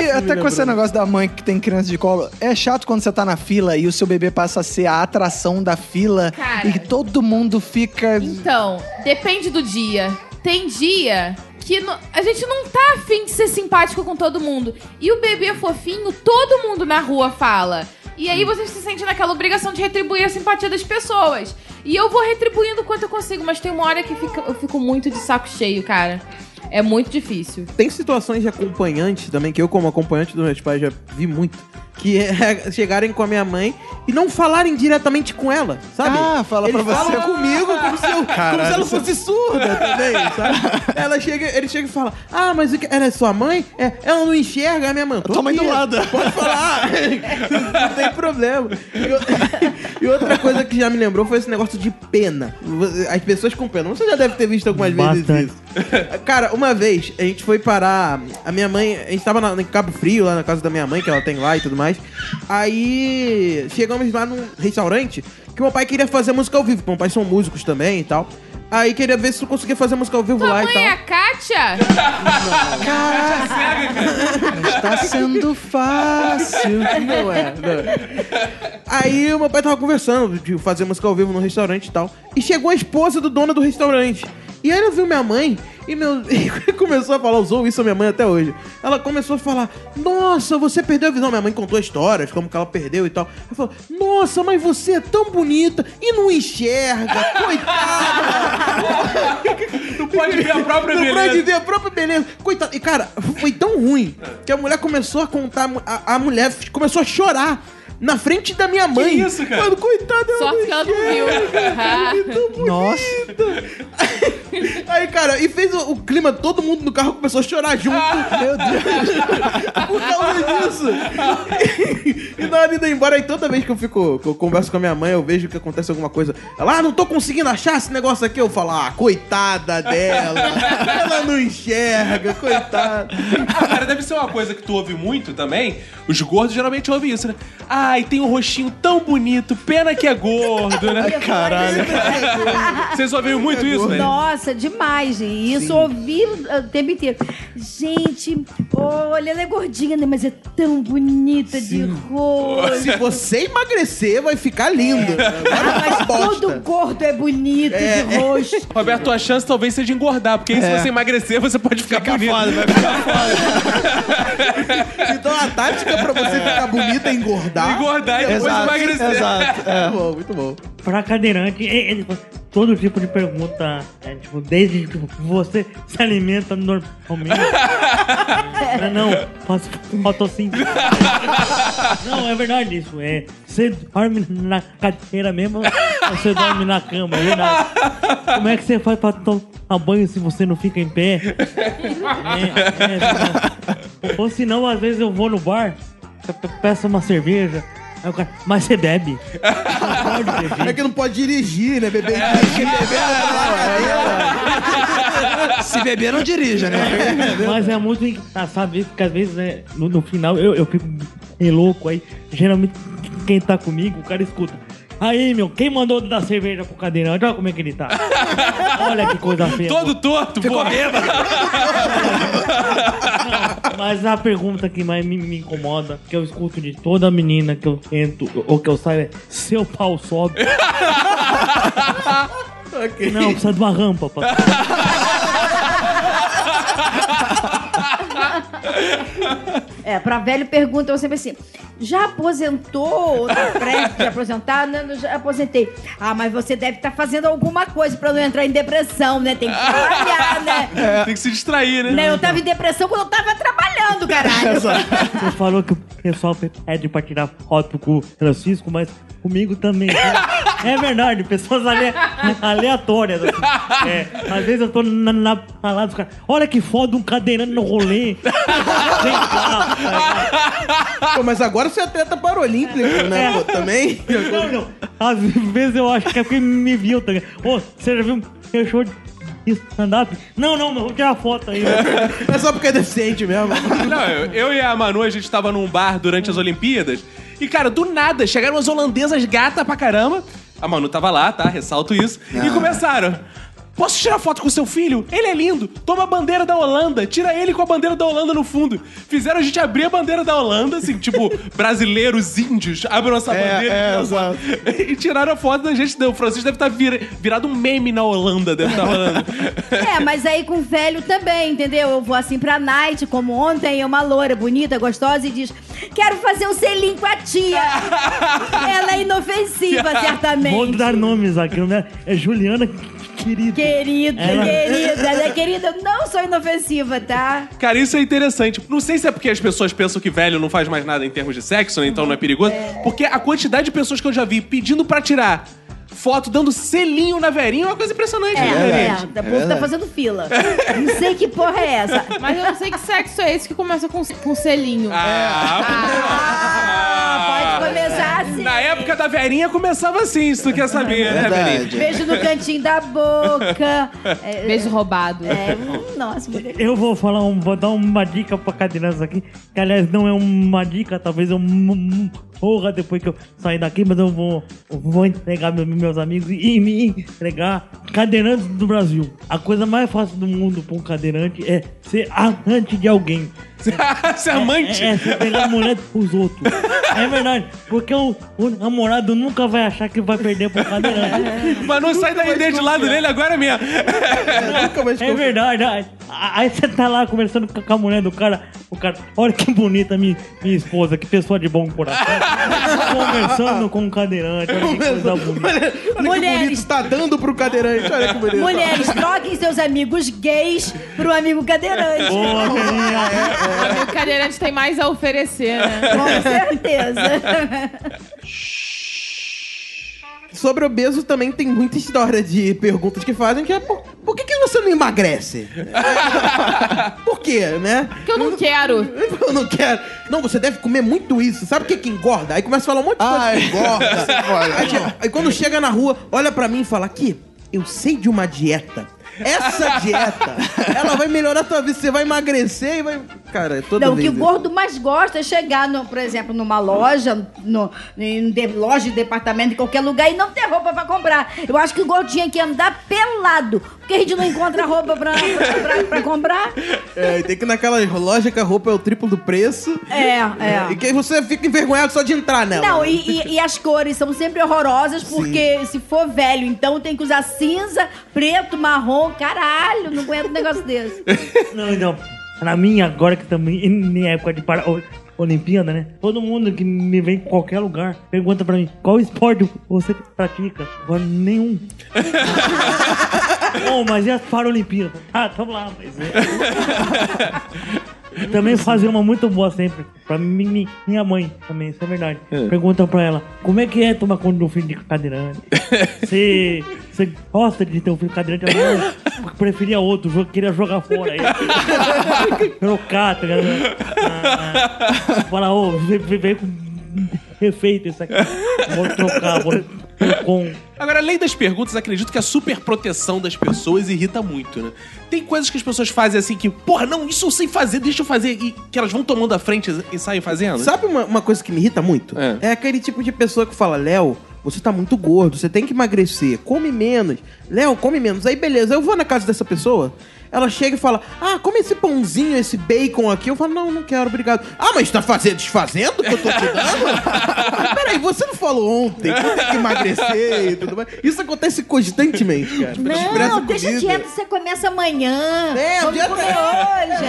E até com esse negócio da mãe que tem criança de colo, é chato quando você tá na fila e o seu bebê passa a ser a atração da fila Cara. e todo mundo fica. Então, depende do dia. Tem dia que no- a gente não tá afim de ser simpático com todo mundo. E o bebê fofinho, todo mundo na rua fala. E aí você se sente naquela obrigação de retribuir a simpatia das pessoas. E eu vou retribuindo quanto eu consigo, mas tem uma hora que fica- eu fico muito de saco cheio, cara. É muito difícil. Tem situações de acompanhante também, que eu, como acompanhante dos meus pais, já vi muito. Que é chegarem com a minha mãe e não falarem diretamente com ela, sabe? Ah, fala Eles pra você. falam comigo como se, eu, como Caralho, se ela isso- fosse surda também, sabe? Ela chega, ele chega e fala: Ah, mas o que- ela é sua mãe? É, ela não enxerga a minha mãe. Tua mãe aqui, do lado. Pode falar. não tem problema. E, e outra coisa que já me lembrou foi esse negócio de pena. As pessoas com pena. Você já deve ter visto algumas vezes Bastante. isso. Cara, uma vez a gente foi parar. A minha mãe. A gente tava na, em Cabo Frio, lá na casa da minha mãe, que ela tem lá e tudo mais. Aí chegamos lá num restaurante que meu pai queria fazer música ao vivo. porque Meu pai são músicos também e tal. Aí queria ver se tu conseguia fazer música ao vivo Tua lá e mãe tal. é a Kátia? Está sendo fácil. Não é, não é. Aí o meu pai tava conversando de fazer música ao vivo no restaurante e tal. E chegou a esposa do dono do restaurante. E aí ela viu minha mãe e, meu, e começou a falar, usou isso a minha mãe até hoje. Ela começou a falar: Nossa, você perdeu a visão. Minha mãe contou histórias, como que ela perdeu e tal. Ela falou: Nossa, mas você é tão bonita e não enxerga, coitada. Tu pode ver a própria Não beleza. pode ver a própria beleza. Coitado. E, cara, foi tão ruim que a mulher começou a contar. A, a mulher começou a chorar. Na frente da minha mãe. isso, cara? Mano, coitada, ela Sorte que ela não viu. Ah. viu. Nossa. Aí, cara, e fez o, o clima, todo mundo no carro começou a chorar junto. Meu Deus. por causa disso. e na hora de ir embora, aí toda vez que eu fico, que eu converso com a minha mãe, eu vejo que acontece alguma coisa. Ela, ah, não tô conseguindo achar esse negócio aqui. Eu falo, ah, coitada dela. ela não enxerga, coitada. Ah, cara, deve ser uma coisa que tu ouve muito também. Os gordos geralmente ouvem isso, né? Ai, tem um rostinho tão bonito, pena que é gordo, né? Caralho. Vocês ouviram muito isso, né? Nossa, demais. E isso eu ouvi o tempo inteiro. Gente, olha, ela é gordinha, né? Mas é tão bonita de rosto. Se você emagrecer, vai ficar lindo. Ah, mas Bosta. todo gordo é bonito de rosto. Roberto, tua chance talvez seja engordar, porque aí se você emagrecer, você pode ficar bonito. Então a tática pra você ficar bonita é engordar. Engordar e depois Exato, emagrecer. exato. É. Muito bom, muito bom. Pra cadeirante, ele faz todo tipo de pergunta, é, tipo, desde tipo, você se alimenta normalmente. não, não, faço fotossíntese. não, é verdade isso. É, você dorme na cadeira mesmo ou você dorme na cama, é verdade. Como é que você faz pra tomar banho se você não fica em pé? É, é, senão- ou se não, às vezes eu vou no bar, eu pe- peço uma cerveja. Aí o cara, mas você bebe? Não pode beber. É que não pode dirigir, né? Beber dirigir, beber Se beber, não dirija, né? Mas é muito engraçado isso, porque às vezes, né, no, no final eu, eu fico meio louco aí. Geralmente, quem tá comigo, o cara escuta. Aí, meu, quem mandou dar cerveja pro cadeirante? Olha como é que ele tá. Olha que coisa feia. Todo torto, porra. Mas a pergunta que mais me, me incomoda, que eu escuto de toda menina que eu entro ou que eu saio é: seu pau sobe? Não, precisa de uma rampa. Pra... É, pra velho pergunta, eu sempre assim, já aposentou ou tá prestes a aposentar? Não, não, já aposentei. Ah, mas você deve estar fazendo alguma coisa pra não entrar em depressão, né? Tem que trabalhar, né? Tem que se distrair, né? Né, Eu tava em depressão quando eu tava trabalhando, caralho. Você falou que o pessoal pede pra tirar foto com o Francisco, mas comigo também. É verdade, pessoas ale- aleatórias. assim. É, às vezes eu tô na, na, na lá dos caras. Olha que foda um cadeirante no rolê. Vem cá. Pô, mas agora você é atleta paralímpico, né, pô? Também. Não, não. Às vezes eu acho que é porque me viu, tá ligado? Ô, você já viu meu show de stand-up? Não, não, mas vou tirar foto aí. É só porque é deficiente mesmo. Não, eu, eu e a Manu, a gente tava num bar durante as Olimpíadas. E, cara, do nada, chegaram as holandesas gata pra caramba. A Manu tava lá, tá? Ressalto isso. E começaram. Posso tirar foto com seu filho? Ele é lindo. Toma a bandeira da Holanda. Tira ele com a bandeira da Holanda no fundo. Fizeram a gente abrir a bandeira da Holanda, assim, tipo, brasileiros, índios, abram essa bandeira. é, e tiram a foto. E tiraram a foto da gente. O Francisco deve estar virado um meme na Holanda, deve estar rolando. É, mas aí com velho também, entendeu? Eu vou assim pra night, como ontem, é uma loura bonita, gostosa, e diz: Quero fazer um selinho com a tia. Ela é inofensiva, certamente. Vou dar nomes aqui, né? É Juliana querida. Querida, Ela- querida, né, querida? Eu não sou inofensiva, tá? Cara, isso é interessante. Não sei se é porque as pessoas pensam que velho não faz mais nada em termos de sexo, né? então não é perigoso. Porque a quantidade de pessoas que eu já vi pedindo pra tirar foto, dando selinho na verinha, é uma coisa impressionante. É, né, é, gente? o povo tá fazendo fila. Não sei que porra é essa. Mas eu não sei que sexo é esse que começa com, com selinho. Ah, pode começar assim. Na época da verinha começava assim, se tu quer saber, né, Verinha? Verdade. Beijo no cantinho da boca. É, Beijo roubado. é, hum, nossa, mulher. Eu vou falar, um, vou dar uma dica pra cadeirantes aqui, que aliás não é uma dica, talvez eu m- morra depois que eu sair daqui, mas eu vou, eu vou entregar meu- meus amigos e me entregar cadeirantes do Brasil. A coisa mais fácil do mundo pra um cadeirante é ser amante de alguém. Ser amante. É, é, você pegar a mulher dos outros. É verdade, porque o, o namorado nunca vai achar que vai perder pro cadeirante. Mas não sai daí dele de lado dele agora mesmo. Nunca mais É verdade. Aí, você tá lá conversando com a mulher do cara. O cara, olha que bonita minha, minha esposa, que pessoa de bom coração. conversando com um cadeirante, olha que coisa bonita. Olha, olha que bonito, tá dando pro cadeirante. Olha que bonito. Mulheres, troquem seus amigos gays pro amigo cadeirante. Boa, querida. O cadeirante tem mais a oferecer, né? Com certeza. Sobre obeso também tem muita história de perguntas que fazem que é por, por que, que você não emagrece? por quê, né? Porque eu não quero. Eu não quero. Não, você deve comer muito isso. Sabe o que que engorda? Aí começa a falar um monte de coisa Ai. que engorda. Olha. aí, aí quando chega na rua, olha pra mim e fala: aqui, eu sei de uma dieta. Essa dieta, ela vai melhorar a tua vida. Você vai emagrecer e vai. Cara, é toda Não, o que o gordo mais gosta é chegar, no, por exemplo, numa loja, no, em de- loja de departamento, em qualquer lugar, e não ter roupa pra comprar. Eu acho que o gordo tinha que andar pelado, porque a gente não encontra roupa pra, pra, pra- pra comprar. É, e tem que ir naquela loja que a roupa é o triplo do preço. É, é. E que aí você fica envergonhado só de entrar nela. Não, e, e- e as cores são sempre horrorosas, porque se for velho, então tem que usar cinza, preto, marrom, caralho, não aguento um negócio desse. Não, então, pra mim, agora que também em época de para... Olimpíada, né? Todo mundo que me vem em qualquer lugar pergunta pra mim qual esporte você pratica. Agora, nenhum. oh, mas e as Paralimpíadas? Ah, tamo lá, mas. é. Também fazer uma muito boa sempre. Pra mim, mi- minha mãe também, isso é verdade. Pergunta pra ela, como é que é tomar conta do filho de cadeirante? Você você gosta de ter um filho cadeirante? Ela não, preferia outro, jo- queria jogar fora. Aí, trocar, tá ligado? Ah, Fala, ô, ve- veio com efeito isso aqui. Vou trocar, vou com. Agora, além das perguntas, acredito que a super proteção das pessoas irrita muito, né? Tem coisas que as pessoas fazem assim que, porra, não, isso eu sei fazer, deixa eu fazer, e que elas vão tomando a frente e saem fazendo. Sabe uma, uma coisa que me irrita muito? É. É. aquele tipo de pessoa que fala, Léo, você tá muito gordo, você tem que emagrecer, come menos. Léo, come menos. Aí beleza, eu vou na casa dessa pessoa, ela chega e fala: Ah, come esse pãozinho, esse bacon aqui. Eu falo: Não, não quero, obrigado. Ah, mas tá fazendo, desfazendo que eu tô te dando? Peraí, você não falou ontem que tenho que emagrecer e tudo mais? Isso acontece constantemente, cara. Não, deixa comida. dieta, você começa amanhã. É, Vamos dieta- comer hoje.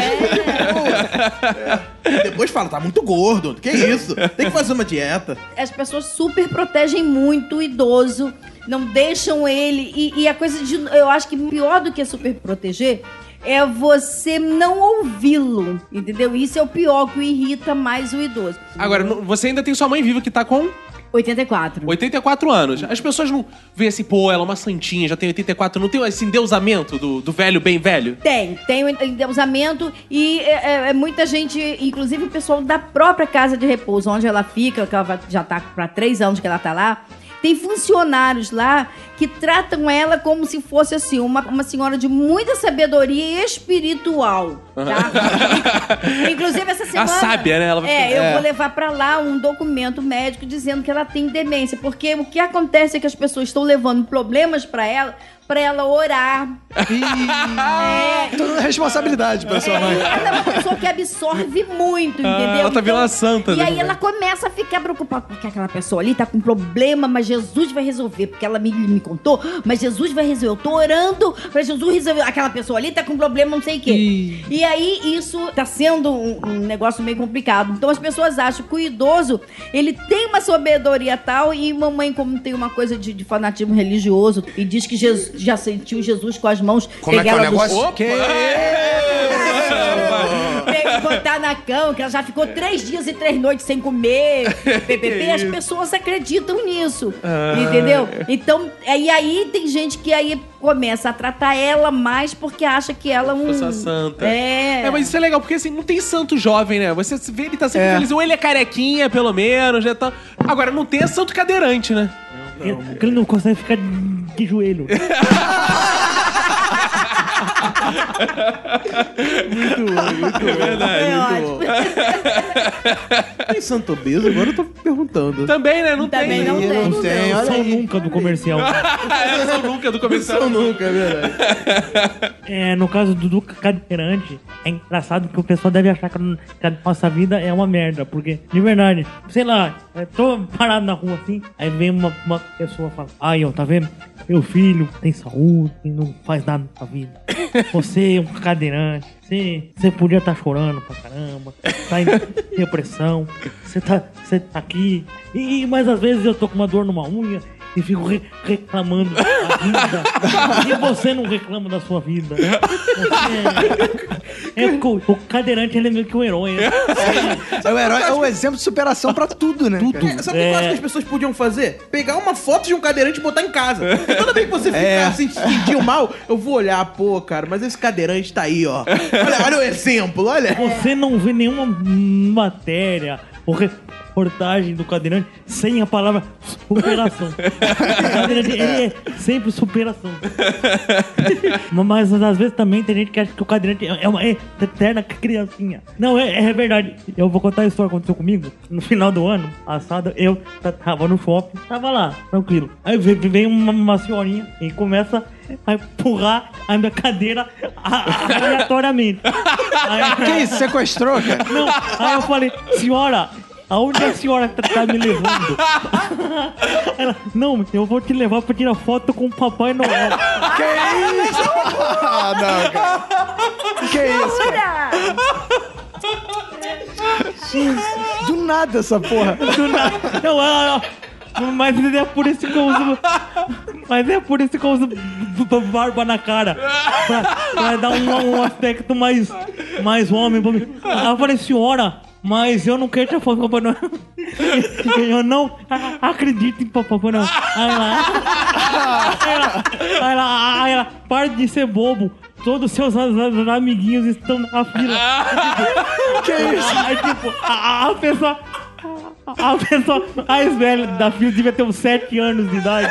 é. E depois fala, tá muito gordo. Que isso? Tem que fazer uma dieta. As pessoas super protegem muito o idoso, não deixam ele. E, e a coisa de. Eu acho que pior do que super proteger é você não ouvi-lo, entendeu? Isso é o pior que irrita mais o idoso. Agora, você ainda tem sua mãe viva que tá com 84. 84 anos. As pessoas não veem assim, pô, ela é uma santinha, já tem 84, não tem esse endeusamento do, do velho bem velho? Tem, tem o endeusamento e é, é, é muita gente, inclusive o pessoal da própria casa de repouso, onde ela fica, que ela já tá para três anos que ela tá lá. Tem funcionários lá que tratam ela como se fosse assim, uma, uma senhora de muita sabedoria espiritual. Tá? Inclusive, essa semana. sábia, né? Ela é, eu É. vou levar pra lá um documento médico dizendo que ela tem demência. Porque o que acontece é que as pessoas estão levando problemas pra ela, pra ela orar. É, Toda responsabilidade pra sua mãe. ela é uma pessoa que absorve muito, Ah, entendeu? ela tá virando a santa, E né? aí ela começa a ficar preocupada, porque aquela pessoa ali tá com problema, mas Jesus vai resolver, porque ela me, me contou, mas Jesus vai resolver. Eu tô orando pra Jesus resolver. Aquela pessoa ali tá com problema, não sei o quê. E aí isso tá sendo um, um negócio meio complicado. Então as pessoas acham que o idoso, ele tem uma sabedoria tal, e mamãe, como tem uma coisa de, de fanatismo religioso, e diz que Jesus, já sentiu Jesus com as mãos. Como é que é o negócio? tem que botar na cama, que ela já ficou três dias e três noites sem comer. PPP, as pessoas acreditam nisso. Entendeu? Então, e aí tem gente que aí começa a tratar ela mais porque acha que ela é um. Força santa. É. É, mas isso é legal, porque assim, não tem santo jovem, né? Você vê ele tá sempre É. feliz, ou ele é carequinha, pelo menos, né? Tá... Agora, não tem santo cadeirante, né? Porque ele não consegue ficar de joelho. É ótimo. Tem santo obeso? Agora eu tô perguntando. Também, né? Não Também tem. não tem. Não tem, São aí. nunca do comercial. Eu sou nunca do comercial. Não nunca, é verdade. É, no caso do, do cadeirante, é engraçado que o pessoal deve achar que a- nossa vida é uma merda. Porque, de verdade, sei lá, eu tô parado na rua assim, aí vem uma, uma pessoa e fala: Aí, ó, tá vendo? Meu filho tem saúde e não faz nada na vida. Você é um cadeirante. Você, você podia estar chorando pra caramba, tá em depressão, você tá, você tá aqui. E, mas às vezes eu tô com uma dor numa unha e fico re- reclamando da vida. E você não reclama da sua vida. Você é, é porque o, o cadeirante ele é meio que um herói. né? É o herói, é o exemplo de superação pra tudo, né? Tudo. É, sabe o que eu acho que as pessoas podiam fazer? Pegar uma foto de um cadeirante e botar em casa. E toda vez que você ficar É. assim, se sentir mal, eu vou olhar, pô, cara, mas esse cadeirante tá aí, ó. Olha, olha o exemplo, olha. Você não vê nenhuma matéria ou reportagem do cadeirante sem a palavra superação. O cadeirante ele é sempre superação. Mas às vezes também tem gente que acha que o cadeirante é uma eterna criancinha. Não, é, é verdade. Eu vou contar a história que aconteceu comigo. No final do ano passado, eu tava no shopping, tava lá, tranquilo. Aí vem, uma, uma senhorinha e começa a empurrar a minha cadeira aleatoriamente. Aí, Que isso? Sequestrou, cara? não, aí eu falei, senhora, aonde a senhora tá, tá me levando? Ela, não, eu vou te levar pra tirar foto com o Papai Noel. Ah, não, cara. Que isso, cara? Do nada essa porra. Do nada. Não, ela, ela- mas é por isso que eu uso. Mas é por isso que eu uso b- b- barba na cara. Pra, pra dar um, um aspecto mais, mais homem pra mim. Eu falei, senhora, mas eu não quero o Papai Noel. Eu não acredito em Papai Noel. Aí ela, aí ela, aí ela, aí ela, para de ser bobo. Todos os seus amiguinhos estão na fila. Que isso? Aí, tipo, a, a pessoa. A pessoa mais velha da fila devia ter uns 7 anos de idade.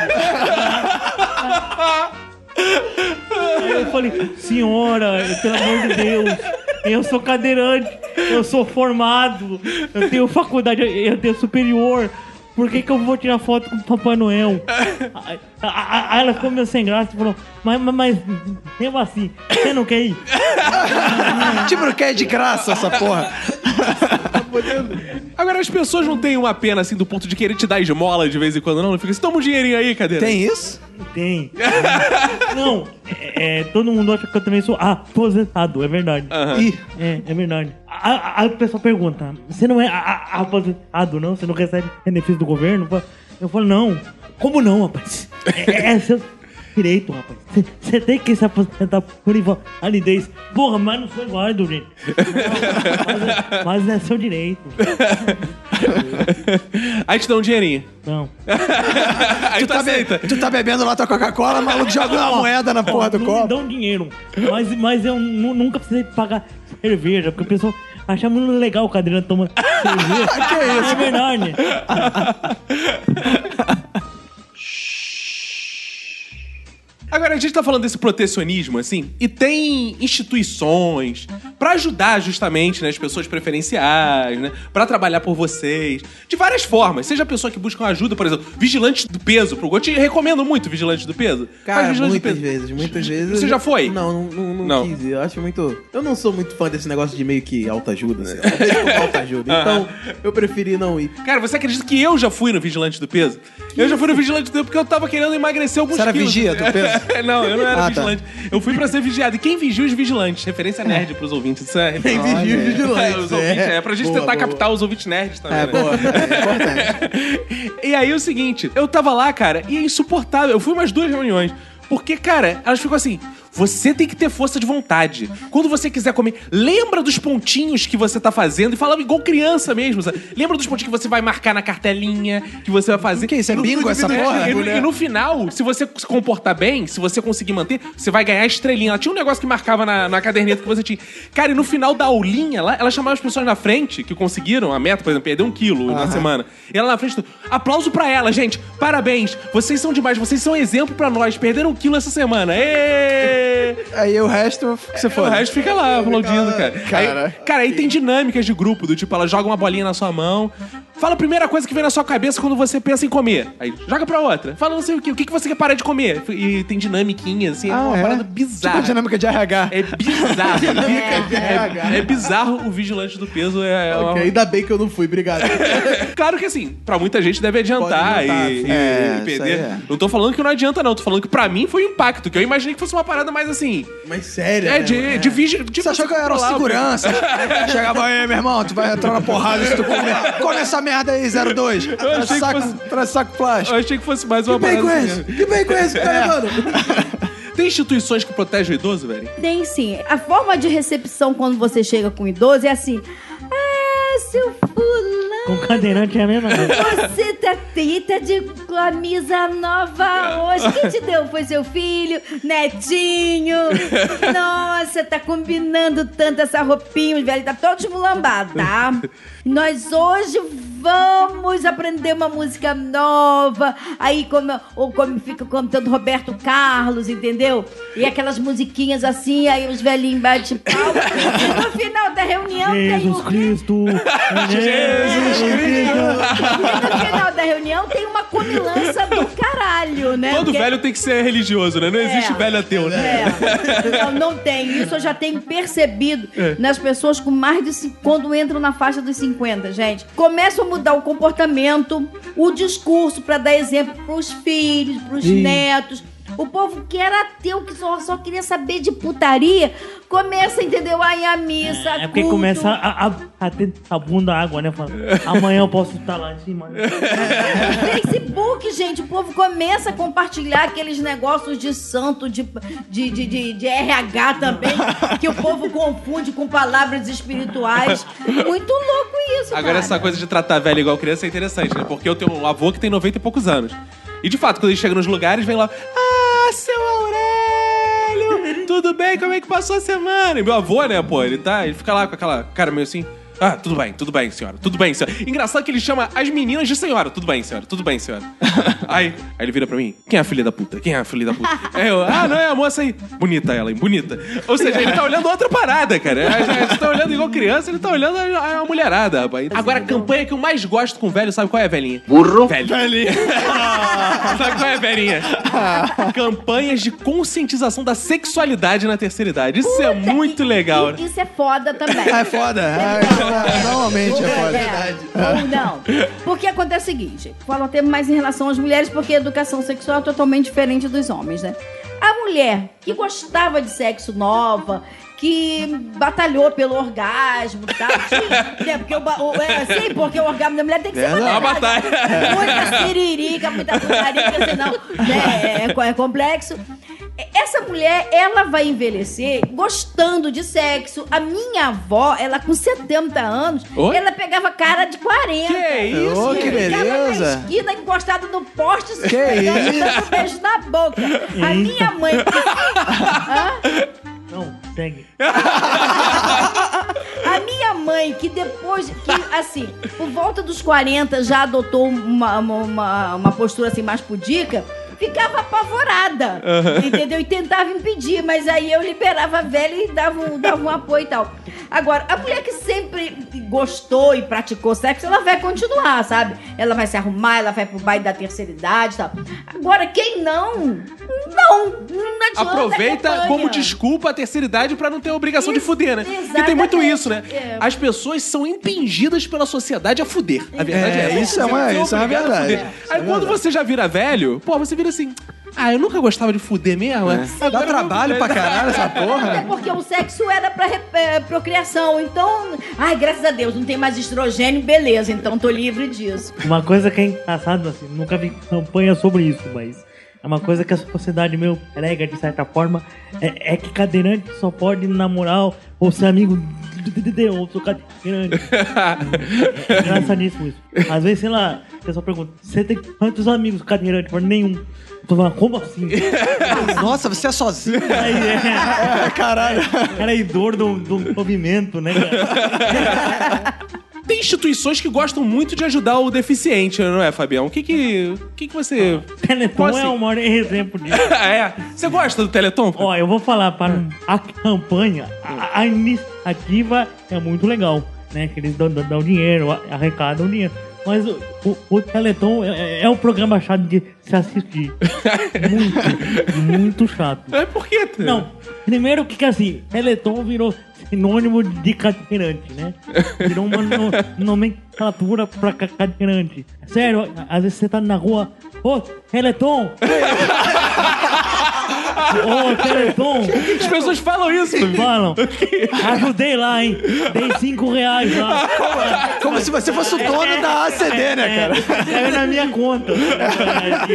Aí eu falei, senhora, pelo amor de Deus, eu sou cadeirante, eu sou formado, eu tenho faculdade, eu tenho superior. por que, que eu vou tirar foto com o Papai Noel? Aí aí ela ficou meio sem graça e falou, mas, mas, mas mesmo assim, você não quer ir? tipo, não quer de graça essa porra. Agora, as pessoas não têm uma pena, assim, do ponto de querer te dar esmola de vez em quando, não? Não fica assim, toma um dinheirinho aí, cadeira. Tem isso? Tem. Não, é, é, todo mundo acha que eu também sou aposentado, é verdade. Ih, É, é verdade. A, a, a pessoa pergunta, você não é a- a- aposentado, não? Você não recebe benefício do governo? Eu Eu falo, não. Como não, rapaz? É, é seu direito, rapaz. Você- tem que se aposentar por invalidez. Porra, mas não sou inválido, gente. Não, mas, é- mas é seu direito. Aí te dá um dinheirinho. Não. Aí tu tu tá, be- aceita. tu tá bebendo lá tua Coca-Cola, maluco joga uma moeda na porra do não me copo. dão dinheiro. Mas, mas eu nu- nunca precisei pagar cerveja, porque o pessoal acha muito legal o cadeirante tomando cerveja. Que isso? É verdade. Agora, a gente tá falando desse protecionismo, assim, e tem instituições pra ajudar justamente né, as pessoas preferenciais, né? Pra trabalhar por vocês. De várias formas. Seja a pessoa que busca ajuda, por exemplo, vigilante do peso. Pro Gotti, eu recomendo muito vigilante do peso. Cara, muitas peso. vezes, muitas vezes. Você já foi? Não, não, não, não quis. Eu acho muito. Eu não sou muito fã desse negócio de meio que autoajuda, sei lá. Eu vejo como autoajuda. Então, eu preferi não ir. Cara, você acredita que eu já fui no vigilante do peso? Eu já fui no vigilante do peso porque eu tava querendo emagrecer alguns era quilos. vigia do peso? não, eu não era Ah, tá. vigilante. Eu fui pra ser vigiado. E quem vigia os vigilantes? Referência nerd pros ouvintes. Isso é... Tem vigia os vigilantes. É, os ouvintes, é, pra gente Boa, tentar boa. captar os ouvintes nerds também. É, né? boa. É importante. E aí o seguinte, eu tava lá, cara, e é insuportável. Eu fui umas duas reuniões. Porque, cara, elas ficam assim. Você tem que ter força de vontade. Quando você quiser comer, lembra dos pontinhos que você tá fazendo e falava igual criança mesmo. sabe? Lembra dos pontinhos que você vai marcar na cartelinha, que você vai fazer. Que isso, é bingo essa porra? E, no- e no final, se você se comportar bem, se você conseguir manter, você vai ganhar a estrelinha. Ela tinha um negócio que marcava na, na caderneta que você tinha. Cara, e no final da aulinha, lá, ela chamava as pessoas na frente que conseguiram a meta, por exemplo, perder um quilo na semana. E ela na frente, aplauso pra ela, gente. Parabéns. Vocês são demais. Vocês são exemplo pra nós. Perderam um quilo essa semana. Ê! Aí o resto, que você O for. resto fica lá, aplaudindo, cara. Cara. Aí, cara, aí tem dinâmicas de grupo, do tipo, ela joga uma bolinha na sua mão. Fala a primeira coisa que vem na sua cabeça quando você pensa em comer. Aí joga pra outra. Fala não sei o que, o que que você quer parar de comer. E tem dinamiquinhas, assim, é uma Ah, é? parada Tipo bizarra. dinâmica de RH. É bizarro. é, é bizarro o vigilante do peso. É, é uma- ainda bem que eu não fui, obrigado. Claro que assim, pra muita gente deve adiantar, adiantar, e, e- É, e perder. é. Não tô falando que não adianta, não. Tô falando que pra mim foi um impacto. Que eu imaginei que fosse uma parada mais assim. Mas sério. É, né, de, mano? de, de Você achou que eu era segurança? Chegava aí, meu irmão, tu vai entrar na porrada se tu comer. Come essa merda aí, 02. achei Traz que saco, fosse- traz saco plástico. Eu achei que fosse mais uma Que bem com assim. esse? Que bem com esse, tá levando? Tem instituições que protegem o idoso, velho? Tem sim. A forma de recepção quando você chega com um idoso é assim. Ah, seu fulano. Com cadeirante é a mesma coisa. Você tá, tá de camisa nova hoje. Quem te deu? Foi seu filho? Netinho? Nossa, tá combinando tanto essa roupinha, o velho tá todo esmulambado, tá? Nós hoje vamos aprender uma música nova. Aí como, ou como fica cantando Roberto Carlos, entendeu? E aquelas musiquinhas assim, aí os velhinhos batem palma. E no final da reunião tem Jesus o Cristo. Jesus Cristo. e no final da reunião tem uma comilança do caralho, né? Todo Porque- velho tem que ser religioso, né? Não existe É. velho ateu, né? É. Não, não tem. Isso eu já tenho percebido É. nas pessoas com mais de. quando entram na faixa dos 50, gente. Começam a mudar o comportamento, o discurso pra dar exemplo pros filhos, pros netos. O povo que era ateu, que só, só queria saber de putaria, começa, entendeu? Aí a missa. É porque culto. começa a, a, a ter a bunda água, né? Fala, Amanhã eu posso estar lá em cima. Facebook, gente, o povo começa a compartilhar aqueles negócios de santo, de, de, de, de, de RH também, que o povo confunde com palavras espirituais. Muito louco isso, Agora, cara. essa coisa de tratar velho igual criança é interessante, né? Porque eu tenho um avô que tem 90 e poucos anos. E de fato, quando ele chega nos lugares, vem lá. Ah, seu Aurélio! Tudo bem? Como é que passou a semana? E meu avô, né, pô, ele tá. Ele fica lá com aquela cara meio assim. Ah, tudo bem, tudo bem, senhora. Tudo bem, senhora. Engraçado que ele chama as meninas de senhora. Tudo bem, senhora. Tudo bem, senhora. aí, aí ele vira pra mim. Quem é a filha da puta? Quem é a filha da puta? Aí eu, ah, não é a moça aí. Bonita ela, hein? Bonita. Ou seja, ele tá olhando outra parada, cara. A gente tá olhando igual criança, ele tá olhando a, a mulherada, rapaz. Agora, a campanha que eu mais gosto com velho, sabe qual é, velhinha? Burro. Velho. Velhinha. sabe qual é, velhinha? Campanhas de conscientização da sexualidade na terceira idade. Isso é Puta, muito e- legal. né? e- Isso é foda também. É foda. É, normalmente é foda. É, ou não. Porque acontece o seguinte: falo até mais em relação às mulheres, porque a educação sexual é totalmente diferente dos homens, né? A mulher que gostava de sexo nova, que batalhou pelo orgasmo e tal. Sim, né? porque o, o- é, sim, porque o orgasmo da mulher tem que ser Verdade. É batalhado. batalha. Muita siririca, muita putaria, senão né, é, é complexo. Essa mulher, ela vai envelhecer gostando de sexo. A minha avó, ela com 70 anos, Oi? ela pegava cara de 40. Que isso? Ô, que Ficava beleza. na esquina, encostada no poste, Que dando isso? um beijo na boca. A minha mãe... Hã? Não, segue. A minha mãe, que depois, que assim, por volta dos 40 já adotou uma, uma, uma, uma postura assim mais pudica, ficava apavorada, entendeu? E tentava impedir, mas aí eu liberava a velha e dava um, dava um apoio e tal. Agora, a mulher que sempre gostou e praticou sexo, ela vai continuar, sabe? Ela vai se arrumar, ela vai pro baile da terceira idade e tal. Agora, quem não, não, não adianta. Aproveita campanha. como desculpa a terceira idade pra não ter a obrigação de fuder, né? Porque tem muito exatamente. isso, né? É. As pessoas são impingidas pela sociedade a fuder. A verdade é, É, isso é uma- isso é uma obrigado a verdade. é Aí quando você já vira velho, pô, você vira assim. Ah, eu nunca gostava de fuder mesmo. é? Dá eu vou trabalho fuder." pra caralho essa Até porra. porque o sexo era pra re- é, procriação. Então, ai, graças a Deus, não tem mais estrogênio, beleza. Então tô livre disso. Uma coisa que é engraçada, assim, nunca vi campanha sobre isso, mas é uma coisa que a sociedade meio prega, de certa forma, é, é que cadeirante só pode namorar ou ser amigo de, outro cadeirante. É engraçadíssimo isso. Às vezes, sei lá, a pessoa pergunta, você tem quantos amigos cadeirantes? Eu falo, nenhum. Eu tô falando, como assim? Nossa, você é sozinho. Aí, é, É, caralho. traidor do, do movimento, né, cara? Tem instituições que gostam muito de ajudar o deficiente, não é, Fabião? O que que, o que, que você... Teleton Como assim? é o maior exemplo disso. é. Você gosta do Teleton? Ó, eu vou falar para a campanha, a, a iniciativa é muito legal, né? Que eles dão, dão- dinheiro, arrecadam dinheiro. Mas o, o, o Teleton é, é um programa chato de se assistir. Muito, muito chato. É por quê? Não, primeiro que assim, Teleton virou sinônimo de cadeirante, né? Virou uma no, nomenclatura pra ca- cadeirante. Sério, às vezes você tá na rua, ô, Teleton! Ô, Teleton! As pessoas falam isso. Falam, ajudei lá, hein? Dei cinco reais lá. Como se você fosse o dono da ACD, né, cara? Caiu na minha conta. É,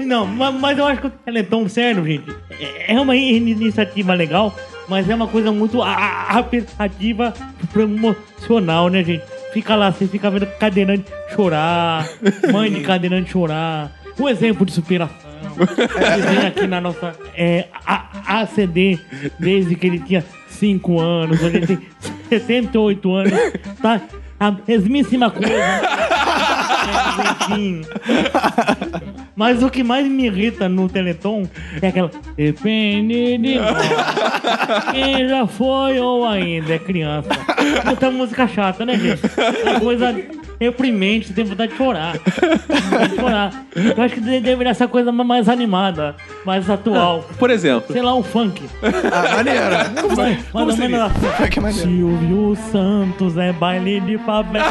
é. Não, ma- mas eu acho que o Teleton, sério, gente, é é uma in- iniciativa legal, mas é uma coisa muito a- a- apelativa promocional, né, gente? Fica lá, você fica vendo cadeirante chorar, mãe de cadeirante chorar. Um exemplo de superação. Eles vêm aqui na nossa é, ACD desde que ele tinha 5 anos, hoje ele tem 68 anos, tá? A mesmíssima coisa. É. Mas o que mais me irrita no Teleton é aquela. Depende de nós. Quem já foi ou ainda é criança. Muita música chata, né, gente? É coisa reprimente, você tem vontade de chorar. Vontade de chorar. Eu acho que de- deveria ser coisa ma- mais animada, mais atual. Por exemplo. Sei lá, um funk. Ah, maneiro. Mais ou menos assim. Maneiro. Silvio Santos é baile de favela.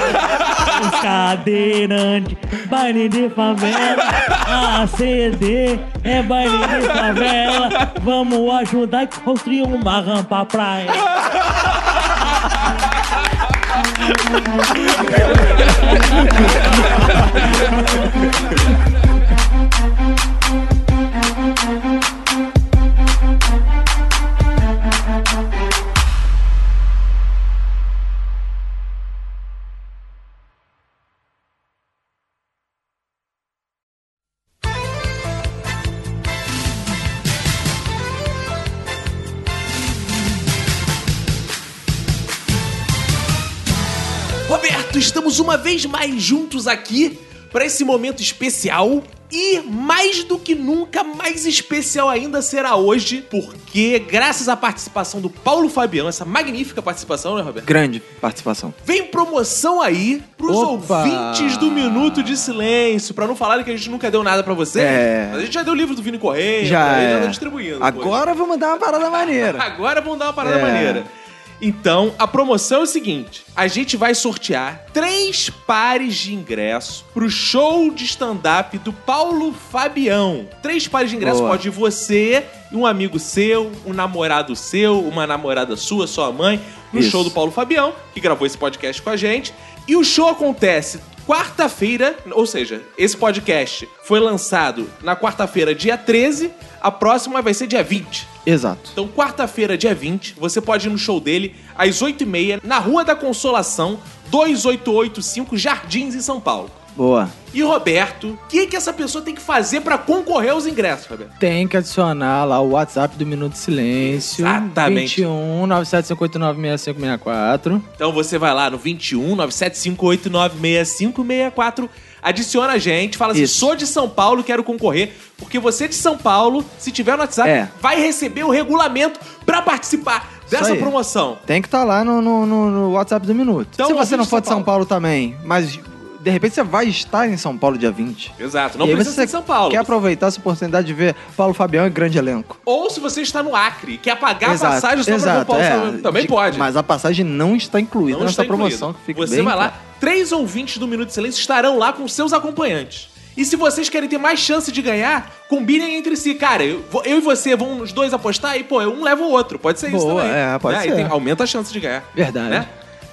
Os cadeirantes, baile de favela. A ACD é baile de favela. Vamos ajudar a construir uma rampa pra ela. Thank uma vez mais juntos aqui para esse momento especial. E mais do que nunca, mais especial ainda será hoje, porque graças à participação do Paulo Fabião, essa magnífica participação, né, Roberto? Grande participação. Vem promoção aí pros Opa! ouvintes do Minuto de Silêncio, pra não falarem que a gente nunca deu nada pra vocês. É. Mas a gente já deu o livro do Vini Correia, Já aí é. tá distribuindo. Agora vamos dar uma parada maneira. Agora vamos dar uma parada É. maneira. Então, a promoção é o seguinte: a gente vai sortear três pares de ingresso pro show de stand-up do Paulo Fabião. Três pares de ingresso Boa. pode ir você e um amigo seu, um namorado seu, uma namorada sua, sua mãe, no Isso. show do Paulo Fabião, que gravou esse podcast com a gente. E o show acontece quarta-feira, ou seja, esse podcast foi lançado na quarta-feira, dia 13, a próxima vai ser dia 20. Exato. Então, quarta-feira, dia 20, você pode ir no show dele às 8h30, na Rua da Consolação, 2885 Jardins, em São Paulo. Boa. E Roberto, o que, que essa pessoa tem que fazer pra concorrer aos ingressos, Roberto? Tem que adicionar lá o WhatsApp do Minuto Silêncio. Exatamente. 21 975896564. Então você vai lá no 21 975896564, adiciona a gente, fala assim: Isso. sou de São Paulo, quero concorrer, porque você de São Paulo, se tiver no WhatsApp, É. vai receber o regulamento pra participar dessa promoção. Tem que estar lá no, no- no- WhatsApp do Minuto. Então, Se você não for de São São Paulo também, mas de repente você vai estar em São Paulo dia 20. Exato, não e precisa ser de São Paulo. Quer aproveitar essa oportunidade de ver Paulo Fabião e grande elenco. Ou se você está no Acre, quer pagar Exato, a passagem só pra ver o exato, Paulo é. Fabião, também De- pode. Mas a passagem não está incluída Não nessa está promoção. incluído. Que fica Você bem vai lá, três ouvintes do Minuto de Silêncio estarão lá com seus acompanhantes. E se vocês querem ter mais chance de ganhar, combinem entre si. Cara, eu, eu e você vamos os dois apostar e, pô, um leva o outro. Pode ser isso Boa, também. é, pode Né? Ser. tem- aumenta a chance de ganhar. Verdade. né?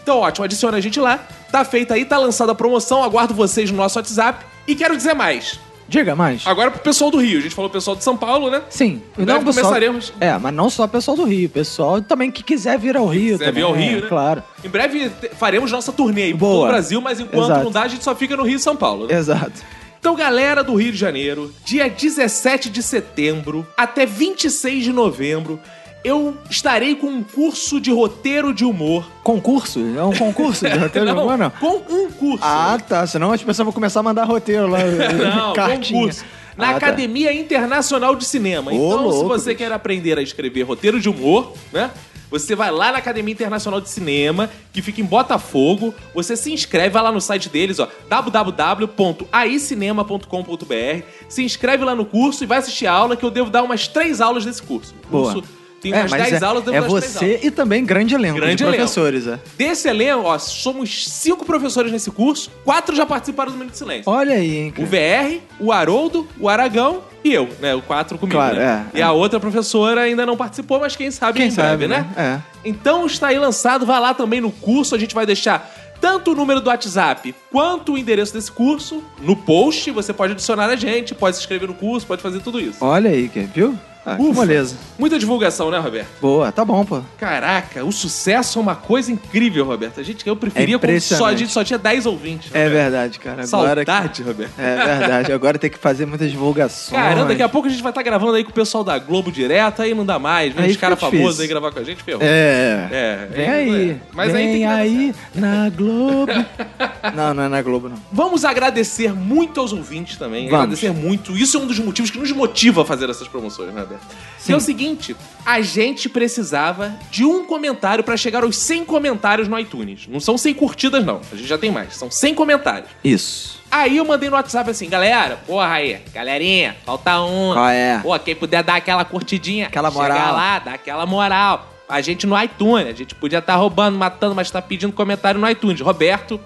Então, ótimo, adiciona a gente lá. Tá feita aí, tá lançada a promoção. Aguardo vocês no nosso WhatsApp. E quero dizer mais. Diga mais. Agora pro pessoal do Rio. A gente falou pessoal de São Paulo, né? Sim. Breve pessoal- começaremos. É, mas não só o pessoal do Rio. Pessoal também que quiser vir ao Rio. quiser vir também, ao Rio, é, né? Claro. Em breve faremos nossa turnê aí Boa. Brasil, mas enquanto Exato. não dá, a gente só fica no Rio e São Paulo. né? Exato. Então, galera do Rio de Janeiro, dia 17 de setembro até 26 de novembro, eu estarei com um curso de roteiro de humor. Concurso? É um concurso de roteiro de humor, não? com um curso. Ah, tá. Senão as pessoas vão começar a mandar roteiro lá. Não, cartinha. concurso. Na Ah, tá. Academia Internacional de Cinema. Ô, então, se louco, você bicho. quer aprender a escrever roteiro de humor, né? Você vai lá na Academia Internacional de Cinema, que fica em Botafogo. Você se inscreve, vai lá no site deles, ó, www.aicinema.com.br. Se inscreve lá no curso e vai assistir a aula, que eu devo dar umas três aulas desse curso. Boa. curso tem É, umas mas 10 é, aulas, eu é você e também grande elenco Grande de elenco. professores, é. Desse elenco, ó, somos cinco professores nesse curso, quatro já participaram do Minuto de Silêncio. Olha aí, hein, O cara. VR, o Haroldo, o Aragão e eu, né? O quatro comigo, Claro, né? é, E é. a outra professora ainda não participou, mas quem sabe Quem em breve, sabe, né? né? Então está aí lançado, vai lá também no curso, a gente vai deixar tanto o número do WhatsApp quanto o endereço desse curso no post, você pode adicionar a gente, pode se inscrever no curso, pode fazer tudo isso. Olha aí, viu? Ah, que Ufa. moleza. Muita divulgação, né, Roberto? Boa, tá bom, pô. Caraca, o sucesso é uma coisa incrível, Roberto. A gente, eu preferia É quando só, a gente só tinha 10 ouvintes. É Roberto. verdade, cara. Agora que- Saudade, Roberto. É verdade. Agora tem que fazer muitas divulgações. Caramba, daqui a pouco a gente vai estar gravando aí com o pessoal da Globo direto, aí não dá mais, vem Aí uns caras famosos aí gravar com a gente, ferrou. É. É, Vem é, aí. é. Mas aí Vem tem que aí na Globo. não, não é na Globo, não. Vamos agradecer muito aos ouvintes também. Vamos. Agradecer muito. Isso é um dos motivos que nos motiva a fazer essas promoções, né, Beto? Que é o seguinte: a gente precisava de um comentário pra chegar aos 100 comentários no iTunes. Não são 100 curtidas, não. A gente já tem mais. São 100 comentários. Isso. Aí eu mandei no WhatsApp assim, galera, porra aí, galerinha, falta um. Qual é? Pô, quem puder dar aquela curtidinha. Aquela moral. Chegar lá, dar aquela moral. A gente no iTunes, a gente podia estar roubando, matando, mas tá pedindo comentário no iTunes. Roberto,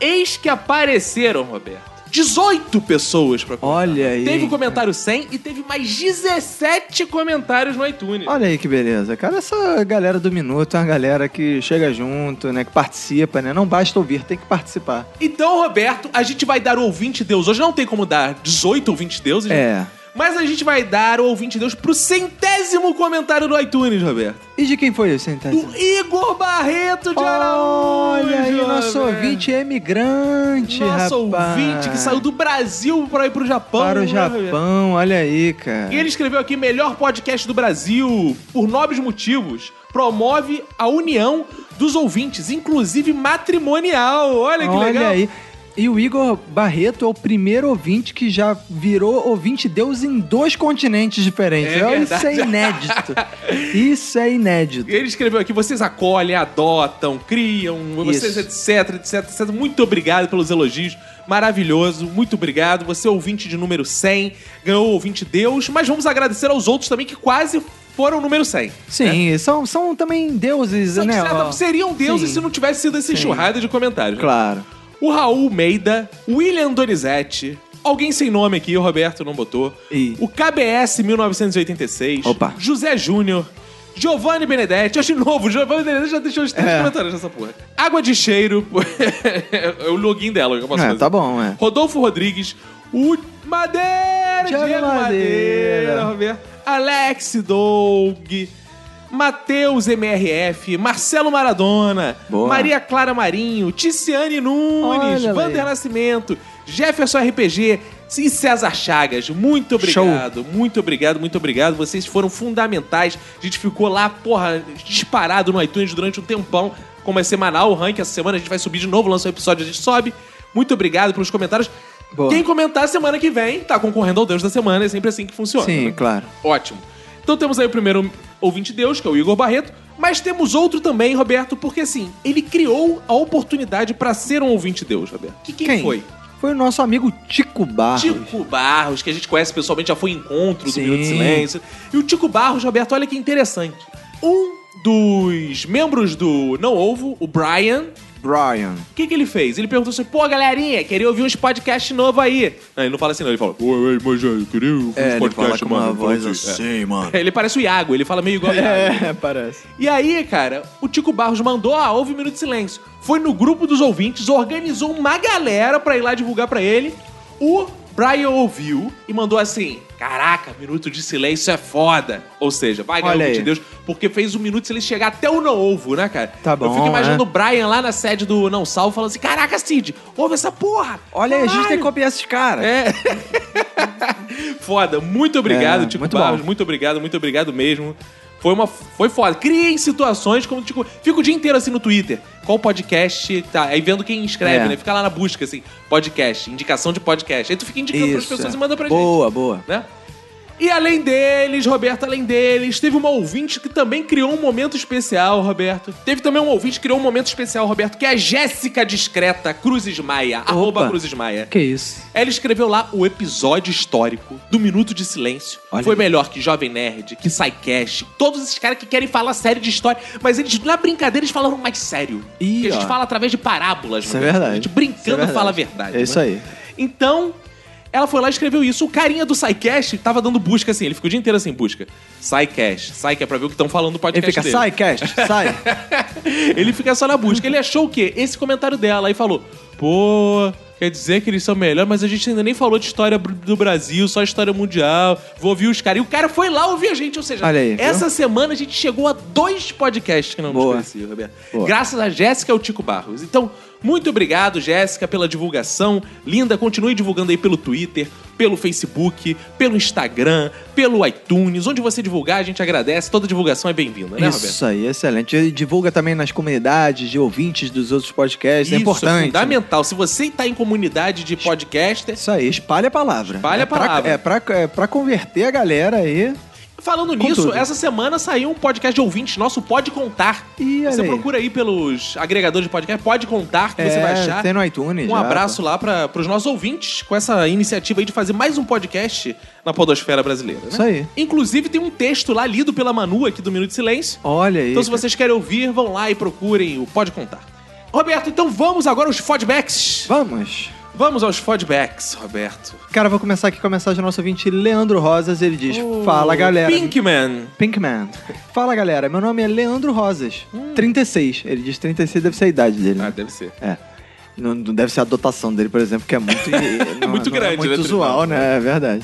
eis que apareceram, Roberto. 18 pessoas pra comentar. Olha aí. Teve o comentário 100 e teve mais 17 comentários no iTunes. Olha aí que beleza. Cara, essa galera do Minuto é uma galera que chega junto, né? Que participa, né? Não basta ouvir, tem que participar. Então, Roberto, a gente vai dar o ouvinte Deus. Hoje não tem como dar 18 ouvintes deuses, né? É. Mas a gente vai dar o ouvinte Deus pro centésimo comentário do iTunes, Roberto. E de quem foi esse, então? Do Igor Barreto de Araújo. Olha aí, nosso Roberto. ouvinte emigrante, Nosso rapaz. ouvinte que saiu do Brasil para ir pro Japão. Para o né? Japão, olha aí, cara. E ele escreveu aqui: melhor podcast do Brasil, por nobres motivos, promove a união dos ouvintes, inclusive matrimonial. Olha que Olha legal. aí. E o Igor Barreto é o primeiro ouvinte que já virou ouvinte Deus em dois continentes diferentes. É Olha, Isso é inédito. Isso é inédito. Ele escreveu aqui: vocês acolhem, adotam, criam, vocês, Isso. etc, etc, etc. Muito obrigado pelos elogios. Maravilhoso, muito obrigado. Você é ouvinte de número 100, ganhou o ouvinte Deus, mas vamos agradecer aos outros também que quase foram o número 100. Sim, são, são também deuses, que, né? de certa- seriam deuses Sim. se não tivesse sido essa enxurrada de comentários. né? O Raul Meida, William Donizete, alguém sem nome aqui, o Roberto não botou. Ih. O KBS 1986. Opa. José Júnior. Giovanni Benedetti, de novo, Giovanni Benedetti já deixou os três É. comentários nessa porra. Água de Cheiro, é o login dela que eu posso É, fazer. tá bom, é. Rodolfo Rodrigues, o Madeira, Diego Madeira. Madeira, Roberto. Alex Doug, Matheus MRF, Marcelo Maradona, Boa. Maria Clara Marinho, Ticiane Nunes, Olha Vander aí. Nascimento, Jefferson RPG e César Chagas. Muito obrigado, muito obrigado, muito obrigado. Vocês foram fundamentais. A gente ficou lá, porra, disparado no iTunes durante um tempão. Como é semanal o ranking, essa semana a gente vai subir de novo, lança um episódio, a gente sobe. Muito obrigado pelos comentários. Boa. Quem comentar semana que vem tá concorrendo ao Deus da Semana, é sempre assim que funciona. Sim, né? claro. Ótimo. Então temos aí o primeiro ouvinte Deus, que é o Igor Barreto, mas temos outro também, Roberto, porque assim, ele criou a oportunidade pra ser um ouvinte Deus, Roberto. Que quem, Quem? foi? Foi o nosso amigo Tico Barros. Tico Barros, que a gente conhece pessoalmente, já foi em encontro do. Minuto de Silêncio. E o Tico Barros, Roberto, olha que interessante. Um dos membros do Não Ovo, o Brian, Brian. o que, que ele fez? Ele perguntou assim, pô, galerinha, queria ouvir uns podcasts novos aí. Não, ele não fala assim, não. Ele fala, pô, ei, mas eu queria ouvir É, uns ele podcasts, fala com uma mano. voz Fala assim, assim, mano. é. Ele parece o Iago, ele fala meio igual. É, parece. E aí, cara, o Tico Barros mandou, ah, houve um minuto de silêncio. Foi no grupo dos ouvintes, organizou uma galera pra ir lá divulgar pra ele. O Brian ouviu e mandou assim: Caraca, minuto de silêncio é foda. Ou seja, vai ganhar de Deus, porque fez o minuto de silêncio chegar até o não ovo, né, cara? Tá Eu bom, fico imaginando é. o Brian lá na sede do Não Salvo falando assim: Caraca, Cid, ouve essa porra. Olha aí, a gente tem que Caralho." copiar esses caras. É. foda. Muito obrigado, É, Tico muito Barros. bom. Muito obrigado, muito obrigado mesmo. Foi uma foi foda. Criem situações como tipo, fica o dia inteiro assim no Twitter. Qual podcast tá? Aí vendo quem escreve, É. né? Fica lá na busca assim, podcast, indicação de podcast. Aí tu fica indicando pras Isso, pessoas é. e manda pra gente, Boa, boa. né? E além deles, Roberto, além deles, teve uma ouvinte que também criou um momento especial, Roberto. Teve também um ouvinte que criou um momento especial, Roberto, que é a Jéssica Discreta Cruzes Maia, arroba Cruzes Maia. Que isso? Ela escreveu lá o episódio histórico do Minuto de Silêncio. Olha Foi aí. melhor que Jovem Nerd, que SciCast, todos esses caras que querem falar sério de história, mas eles, na brincadeira, eles falaram mais sério. Ih, que a gente fala através de parábolas. Isso é verdade. A gente Isso é brincando verdade. fala a verdade. É isso né? aí. Então, ela foi lá e escreveu isso. O carinha do SciCast tava dando busca assim, ele ficou o dia inteiro assim, busca. SciCast, SciCast, pra ver o que estão falando no Ele podcast fica, dele. sai, cast, sai. ele fica só na busca. Ele achou o quê? Esse comentário dela. Aí falou: pô, quer dizer que eles são melhores, mas a gente ainda nem falou de história do Brasil, só história mundial. Vou ouvir os caras. E o cara foi lá ouvir a gente. Ou seja, aí, viu? essa semana a gente chegou a dois podcasts que não Boa. nos conhecia, Roberto. Boa. Graças a Jéssica e ao Tico Barros. Então, muito obrigado, Jéssica, pela divulgação. Linda, continue divulgando aí pelo Twitter, pelo Facebook, pelo Instagram, pelo iTunes. Onde você divulgar, a gente agradece. Toda divulgação é bem-vinda, né, Roberto? Isso aí, excelente. E divulga também nas comunidades de ouvintes dos outros podcasts. é Isso, importante. fundamental. Se você está em comunidade de podcaster, Isso aí, espalha a palavra. Espalha é a palavra. Pra, é, pra, é pra converter a galera aí. Falando Com nisso, tudo. essa semana saiu um podcast de ouvintes nosso, Pode Contar. Você aí. procura aí pelos agregadores de podcast, Pode Contar, que você É, vai achar. Tem no iTunes. Um já, abraço lá para os nossos ouvintes com essa iniciativa aí de fazer mais um podcast na podosfera brasileira. Né? Isso aí. Inclusive tem um texto lá lido pela Manu aqui do Minuto de Silêncio. Olha aí. Então se vocês querem ouvir, vão lá e procurem o Pode Contar. Roberto, então vamos agora aos feedbacks. Vamos. Vamos aos feedbacks, Roberto. Cara, vou começar aqui com a mensagem do nosso ouvinte Leandro Rosas. Ele diz: Fala galera. Pinkman. Pinkman. Fala galera, meu nome é Leandro Rosas, 36. Ele diz 36 deve ser a idade dele. Ah, Né? deve ser. É. Não, não deve ser a dotação dele, por exemplo, que é muito. não- Muito não grande, É muito né, usual, né? É verdade.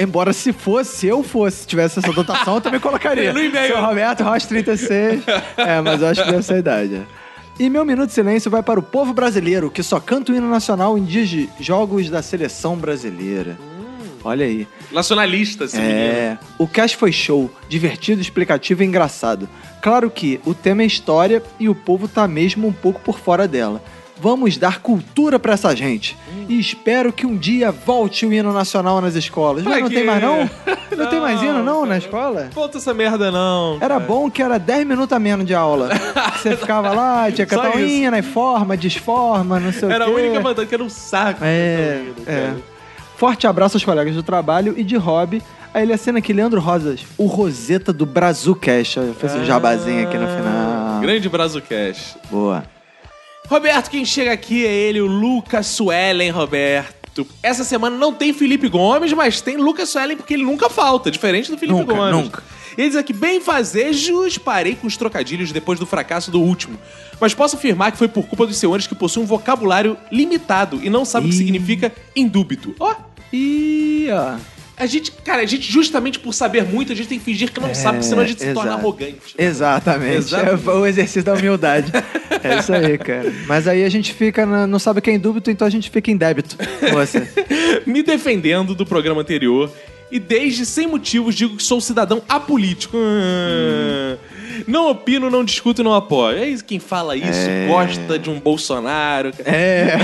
Embora se fosse, se eu fosse, tivesse essa dotação, eu também colocaria. No e-mail. Seu Roberto Rocha 36. É, mas eu acho que deve ser a idade. é. E meu minuto de silêncio vai para o povo brasileiro, que só canta o hino nacional em dias de jogos da seleção brasileira. Olha aí. Nacionalista, esse menino. É, o cast foi show, divertido, explicativo e engraçado. Claro que o tema é história e o povo tá mesmo um pouco por fora dela. Vamos dar cultura pra essa gente. E espero que um dia volte o hino nacional nas escolas. Mas não tem mais não? Não, tem mais hino não na escola? Falta essa merda, não. Era bom que era 10 minutos a menos de aula. Você ficava lá, tinha cantar o isso. hino, aí forma, desforma, não sei Era o a quê. única vantagem que era um saco. É, é. Forte abraço aos colegas do trabalho e de hobby. Aí ele assina aqui, Leandro Rosas, o Roseta do Brazucast. Fez um jabazinho aqui no final. Grande Brazucast. Boa. Roberto, quem chega aqui é ele, o Lucas Suellen, Roberto. Essa semana não tem Felipe Gomes, mas tem Lucas Suellen porque ele nunca falta, diferente do Felipe Nunca, Gomes. nunca. Ele diz aqui, bem fazejos, parei com os trocadilhos depois do fracasso do último. Mas posso afirmar que foi por culpa dos senhores que possuem um vocabulário limitado e não sabem o que significa indúbito. Ó, E ó. A gente, cara, a gente justamente por saber muito, a gente tem que fingir que não sabe, porque senão a gente se torna arrogante. Exatamente. Exatamente. É o exercício da humildade. é isso aí, cara. Mas aí a gente fica, na- não sabe o que é em dúbito, então a gente fica em débito você. me defendendo do programa anterior e desde sem motivos digo que sou cidadão apolítico. Ah, Não opino, não discuto e não apoio. É isso quem fala isso gosta de um Bolsonaro. É.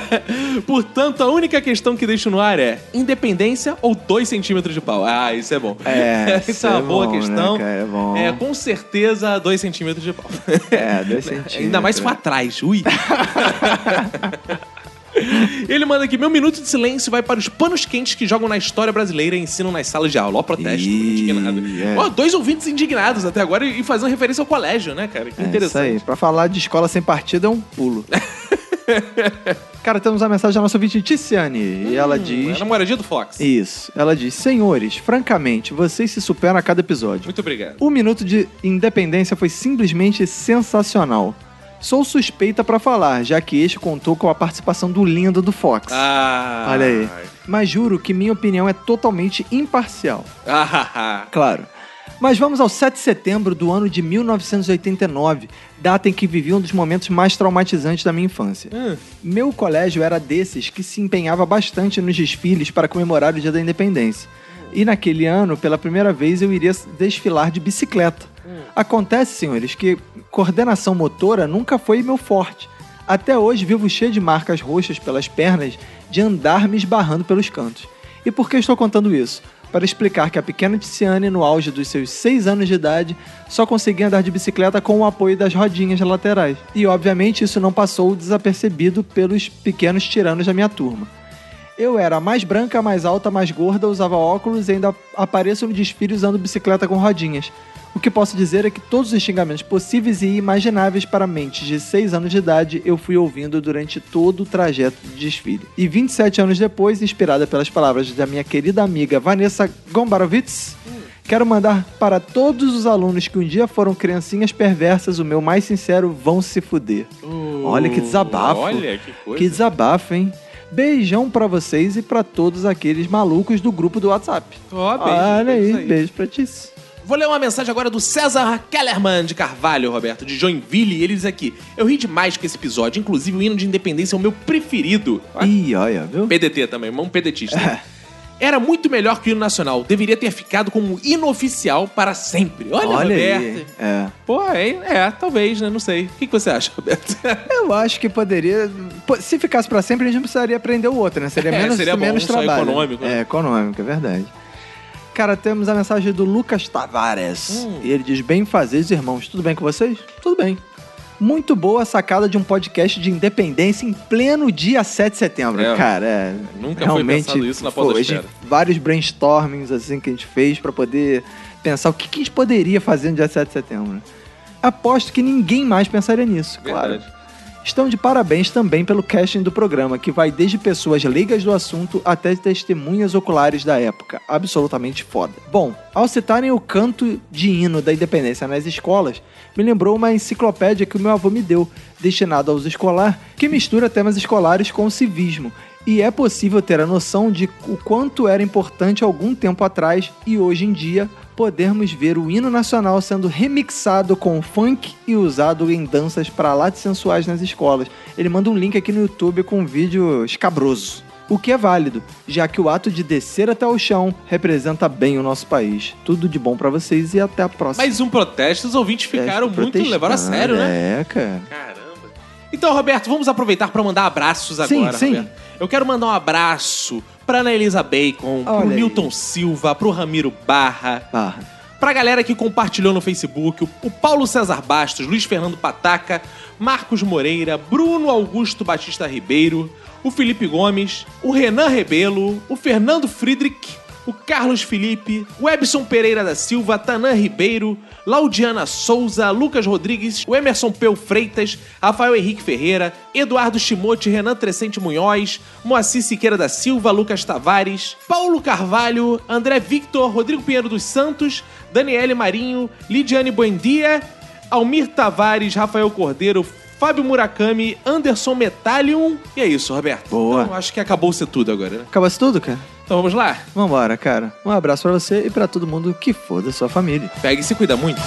Portanto, a única questão que deixo no ar é independência ou dois centímetros de pau? Ah, isso é bom. É, isso é uma é boa bom, né, questão. cara? É bom. É, com certeza, dois centímetros de pau. É, dois centímetros. Ainda mais se for atrás. Ui. Ele manda aqui: meu minuto de silêncio vai para os panos quentes que jogam na história brasileira e ensinam nas salas de aula. Ó, protesto, Ih, indignado. é. Ó, dois ouvintes indignados até agora e fazendo referência ao colégio, né, cara? Que É isso interessante. aí. Pra falar de escola sem partido é um pulo. Cara, temos a mensagem da nossa ouvinte Ticiane. e ela É diz. a namoradinha do Fox. Isso. Ela diz: Senhores, francamente, vocês se superam a cada episódio. Muito obrigado. O minuto de independência foi simplesmente sensacional. Sou suspeita pra falar, já que este contou com a participação do lindo do Fox. Ah. Olha aí. Mas juro que minha opinião é totalmente imparcial. Ah, Claro. Mas vamos ao 7 de setembro do ano de 1989, data em que vivi um dos momentos mais traumatizantes da minha infância. Hum. Meu colégio era desses que se empenhava bastante nos desfiles para comemorar o Dia da Independência. E naquele ano, pela primeira vez, eu iria desfilar de bicicleta. Acontece, senhores, que coordenação motora nunca foi meu forte. Até hoje vivo cheio de marcas roxas pelas pernas de andar me esbarrando pelos cantos. E por que estou contando isso? Para explicar que a pequena Tiziane, no auge dos seus 6 anos de idade, só conseguia andar de bicicleta com o apoio das rodinhas laterais. E obviamente isso não passou desapercebido pelos pequenos tiranos da minha turma. Eu era mais branca, mais alta, mais gorda, usava óculos e ainda apareço no desfile usando bicicleta com rodinhas. O que posso dizer é que todos os xingamentos possíveis e imagináveis para mentes de 6 anos de idade eu fui ouvindo durante todo o trajeto de desfile. E 27 anos depois, inspirada pelas palavras da minha querida amiga Vanessa Gombarovitz, quero mandar para todos os alunos que um dia foram criancinhas perversas o meu mais sincero vão se fuder. Olha que desabafo. Olha que coisa. Que desabafo, hein? Beijão pra vocês e pra todos aqueles malucos do grupo do WhatsApp. Ó, beijo, Olha aí, beijo pra ti. Vou ler uma mensagem agora do César Kellerman de Carvalho, Roberto, de Joinville. E ele diz aqui: Eu ri demais com esse episódio, inclusive o hino de independência é o meu preferido. Ih, olha, viu? PDT também, um pedetista. Era muito melhor que o hino nacional. Deveria ter ficado como hino oficial para sempre. Olha, Olha Roberto. aí. É. Pô, é, é, talvez, né? Não sei. O que, que você acha, Roberto? Eu acho que poderia. Se ficasse pra sempre, a gente não precisaria aprender o outro, né? Seria É, menos, seria bom, menos só trabalho. econômico, né? É, econômico, é verdade. Cara, temos a mensagem do Lucas Tavares. Hum. E ele diz: Bem fazer, irmãos. Tudo bem com vocês? Tudo bem. Muito boa a sacada de um podcast de independência em pleno dia 7 de setembro. É, Cara, é. nunca foi realmente, pensado isso na foi, podosfera. Vários brainstormings assim que a gente fez pra poder pensar o que, que a gente poderia fazer no dia 7 de setembro. Aposto que ninguém mais pensaria nisso, claro. Estão de parabéns também pelo casting do programa, que vai desde pessoas leigas do assunto até testemunhas oculares da época. Absolutamente foda. Bom, ao citarem o canto de hino da independência nas escolas, me lembrou uma enciclopédia que o meu avô me deu, destinado a uso escolar, que mistura temas escolares com o civismo. E é possível ter a noção de o quanto era importante algum tempo atrás e hoje em dia podermos ver o hino nacional sendo remixado com funk e usado em danças para lá de sensuais nas escolas. Ele manda um link aqui no YouTube com um vídeo escabroso. O que é válido, já que o ato de descer até o chão representa bem o nosso país. Tudo de bom pra vocês e até a próxima. Mais um protesto, os ouvintes ficaram muito, levaram a sério, né? É, cara. Caramba. Então, Roberto, vamos aproveitar para mandar abraços Sim, agora, sim. Roberto. Eu quero mandar um abraço pra Ana Elisa Bacon, pro Olha aí. Newton Silva, pro Ramiro Barra, Barra. pra galera que compartilhou no Facebook, o- o Paulo César Bastos, Luiz Fernando Pataca, Marcos Moreira, Bruno Augusto Batista Ribeiro, o Felipe Gomes, o Renan Rebelo, o Fernando Friedrich, o Carlos Felipe, o Ebson Pereira da Silva, Tanã Ribeiro, Laudiana Souza, Lucas Rodrigues, o Emerson Peu Freitas, Rafael Henrique Ferreira, Eduardo Chimote, Renan Trescente Munhoz, Moacir Siqueira da Silva, Lucas Tavares, Paulo Carvalho, André Victor, Rodrigo Pinheiro dos Santos, Daniele Marinho, Lidiane Buendia, Almir Tavares, Rafael Cordeiro, Fábio Murakami, Anderson Metallium. E é isso, Roberto. Boa. Então, acho que acabou ser tudo agora, né? Acabou tudo, cara? Então vamos lá? Vambora, cara. Um abraço pra você e pra todo mundo que for da sua família. Pega e se cuida muito.